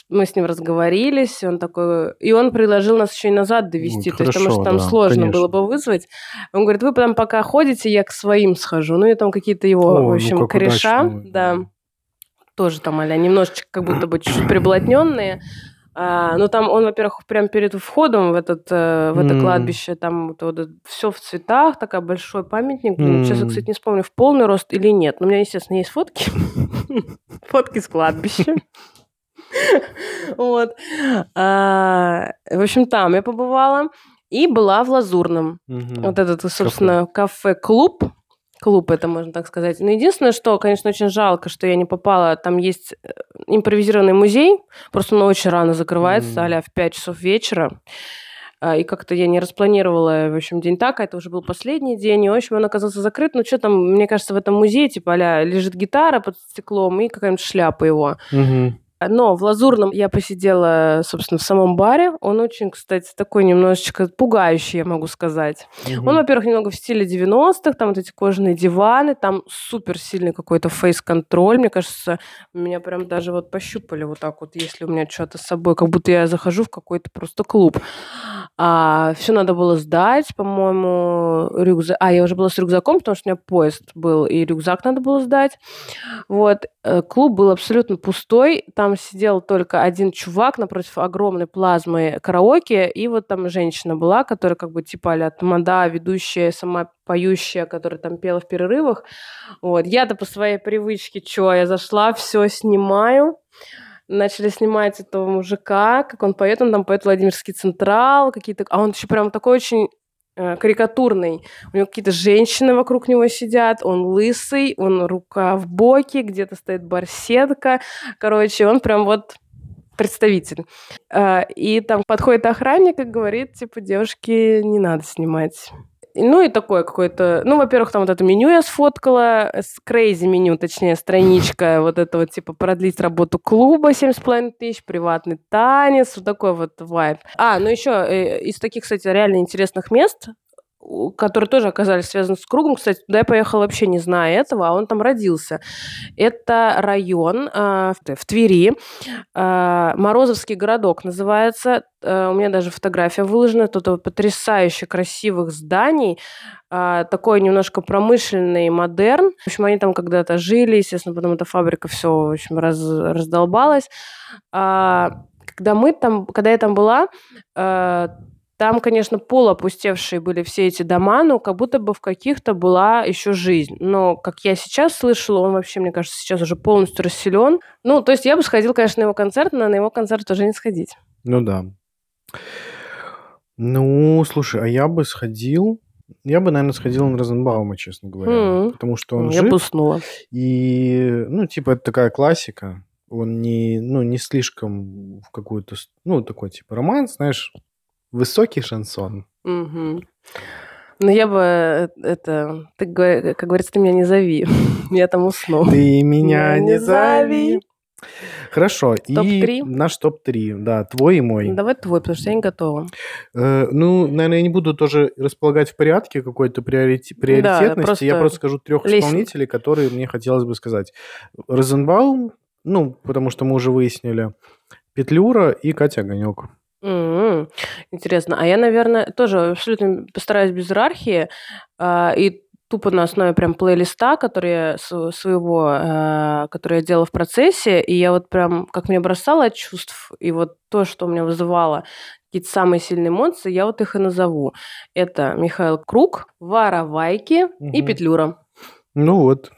Мы с ним разговорились, он такой... И он предложил нас еще и назад довести, Ну, то есть потому что там да, сложно конечно. было бы вызвать. Он говорит, вы там пока ходите, я к своим схожу. Ну, и там какие-то его, О, в ну, общем, как кореша, удачно, да, да. Тоже там, а немножечко как будто бы чуть-чуть приблотненные. А, ну, там он, во-первых, прям перед входом в, этот, э, в это М. кладбище, там все в цветах, такой большой памятник. Блин, Сейчас я, кстати, не вспомню, в полный рост или нет. Но у меня, естественно, есть фотки. <laughs> Фотки с кладбища. <laughs> Вот. А, В общем, там я побывала. И была в Лазурном. Вот этот, собственно, кафе-клуб. Клуб, это можно так сказать. Но единственное, что, конечно, очень жалко, что я не попала. Там есть э, импровизированный музей. Просто он очень рано закрывается, М. а в 5 часов вечера. А, И как-то я не распланировала, в общем, день так, а это уже был последний день, и, в общем, он оказался закрыт. Ну, что там, мне кажется, в этом музее, типа, а лежит гитара под стеклом и какая-нибудь шляпа его. Мгм. Но в Лазурном я посидела, собственно, в самом баре. Он очень, кстати, такой немножечко пугающий, я могу сказать. Мгм. Он, во-первых, немного в стиле 90-х, там вот эти кожаные диваны, там супер сильный какой-то фейс-контроль. Мне кажется, меня прям даже вот пощупали вот так вот, если у меня что-то с собой, как будто я захожу в какой-то просто клуб. А, все надо было сдать, по-моему, рюкзак. А, я уже была с рюкзаком, потому что у меня поезд был, и рюкзак надо было сдать. Вот. Э, Клуб был абсолютно пустой. Там сидел только один чувак напротив огромной плазмы караоке, и вот там женщина была, которая как бы типа а тамада, ведущая, сама поющая, которая там пела в перерывах. Вот. Я-то по своей привычке, что, я зашла, все снимаю. Начали снимать этого мужика, как он поет, он там поет Владимирский Централ, какие-то... А он еще прям такой очень карикатурный. У него какие-то женщины вокруг него сидят, он лысый, он рука в боке, где-то стоит барсетка. Короче, он прям вот представитель. Э, И там подходит охранник и говорит, типа, девушки, не надо снимать. Ну и такое какое-то... Ну, во-первых, там вот это меню я сфоткала, с crazy меню, точнее, страничка <laughs> вот это вот, типа, продлить работу клуба 7,5 тысяч, приватный танец, вот такой вот вайб. А, ну еще э, из таких, кстати, реально интересных мест, которые тоже оказались связаны с кругом. Кстати, туда я поехала вообще не зная этого, а он там родился. Это район э, в Твери, э, Морозовский городок называется. Э, У меня даже фотография выложена. Тут потрясающе красивых зданий. э, Такой немножко промышленный модерн. В общем, они там когда-то жили. Естественно, потом эта фабрика все, в общем, раз- раздолбалась. А, Когда мы там, когда я там была, э, там, конечно, полуопустевшие были все эти дома, но как будто бы в каких-то была еще жизнь. Но, как я сейчас слышала, он вообще, мне кажется, сейчас уже полностью расселен. Ну, то есть я бы сходила, конечно, на его концерт, но на его концерт тоже не сходить. Ну да. Ну, слушай, а я бы сходил... Я бы, наверное, сходил на Розенбаума, честно говоря. М. Потому что он я жив. бы уснула. И, ну, типа, это такая классика. Он не, ну, не слишком в какую-то... Ну, такой, типа, романс, знаешь, высокий шансон. Мгм. Но я бы э, это, ты, говор- как говорится, ты меня не зови, <laughs> я там усну. Ты <laughs> меня Меня не не зови. Хорошо. И Топ-три? наш топ-3, да, твой и мой. Давай твой, потому что я не готова. Э, ну, наверное, я не буду тоже располагать в порядке какой-то приорити- приоритетности. просто Я просто скажу трех лестница. исполнителей, которые мне хотелось бы сказать. Розенбаум, ну, потому что мы уже выяснили, Петлюра и Катя Огонек. М, Интересно. А я, наверное, тоже абсолютно постараюсь без иерархии а, и тупо на основе прям плейлиста, который я с- своего, а, который я делала в процессе, и я вот прям, как меня бросало от чувств, и вот то, что у меня вызывало какие-то самые сильные эмоции, я вот их и назову. Это Михаил Круг, Воровайки и Мгм. Петлюра. Ну вот,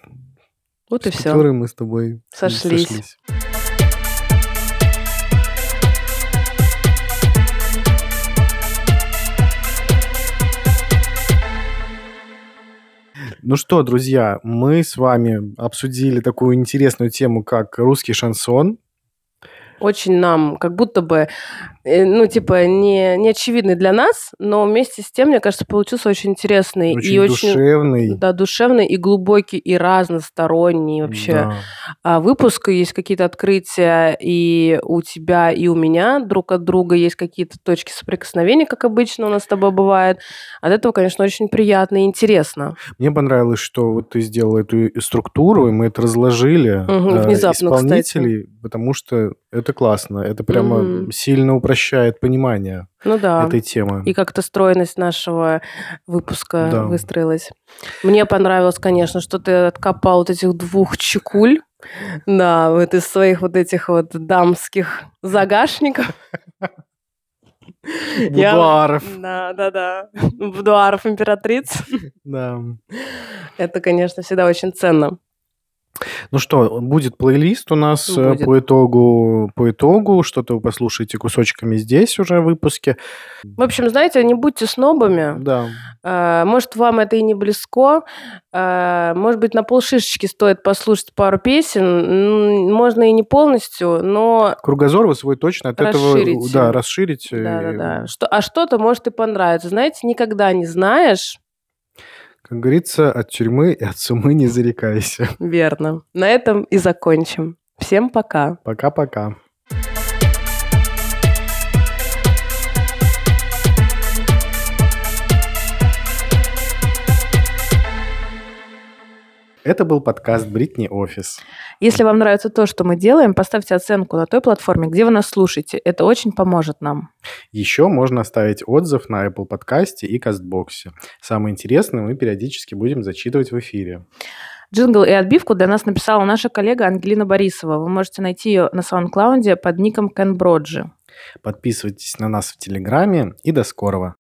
Вот и с все. Петлюрой мы с тобой Сошлись. Ну что, друзья, мы с вами обсудили такую интересную тему, как русский шансон. очень нам как будто бы, ну, типа, не, не очевидный для нас, но вместе с тем, мне кажется, получился очень интересный Очень и очень душевный. да, душевный и глубокий и разносторонний вообще Да. а, выпуск. Есть какие-то открытия и у тебя, и у меня друг от друга. Есть какие-то точки соприкосновения, как обычно у нас с тобой бывает. От этого, конечно, очень приятно и интересно. Мне понравилось, что вот ты сделал эту структуру, и мы это разложили. Э, внезапно, исполнителей, потому что это классно. Это прямо Мгм. сильно упрощает понимание Ну да. этой темы. И как-то стройность нашего выпуска Да. выстроилась. Мне понравилось, конечно, что ты откопал вот этих двух чекуль. Да, вот из своих вот этих вот дамских загашников. <laughs> Я- Будуаров. Да, да, да. Будуаров императриц. Да. Это, конечно, всегда очень ценно. Ну что, будет плейлист у нас э, Будет. по итогу, по итогу. Что-то вы послушаете кусочками здесь уже в выпуске. В общем, знаете, не будьте снобами. Да. Э, Может, вам это и не близко. Э, Может быть, на полшишечки стоит послушать пару песен. Можно и не полностью, но Кругозор вы свой точно от этого Расширите. да, расширите. да-да-да. Что, а что-то может и понравиться. Знаете, никогда не знаешь. Как говорится, от тюрьмы и от сумы не зарекайся. Верно. На этом и закончим. Всем пока. Пока-пока. Это был подкаст Бритни Офис. Если вам нравится то, что мы делаем, поставьте оценку на той платформе, где вы нас слушаете. Это очень поможет нам. Еще можно оставить отзыв на Apple подкасте и Кастбоксе. Самое интересное мы периодически будем зачитывать в эфире. Джингл и отбивку для нас написала наша коллега Ангелина Борисова. Вы можете найти ее на SoundCloud под ником Кен Броджи. Подписывайтесь на нас в Телеграме и до скорого.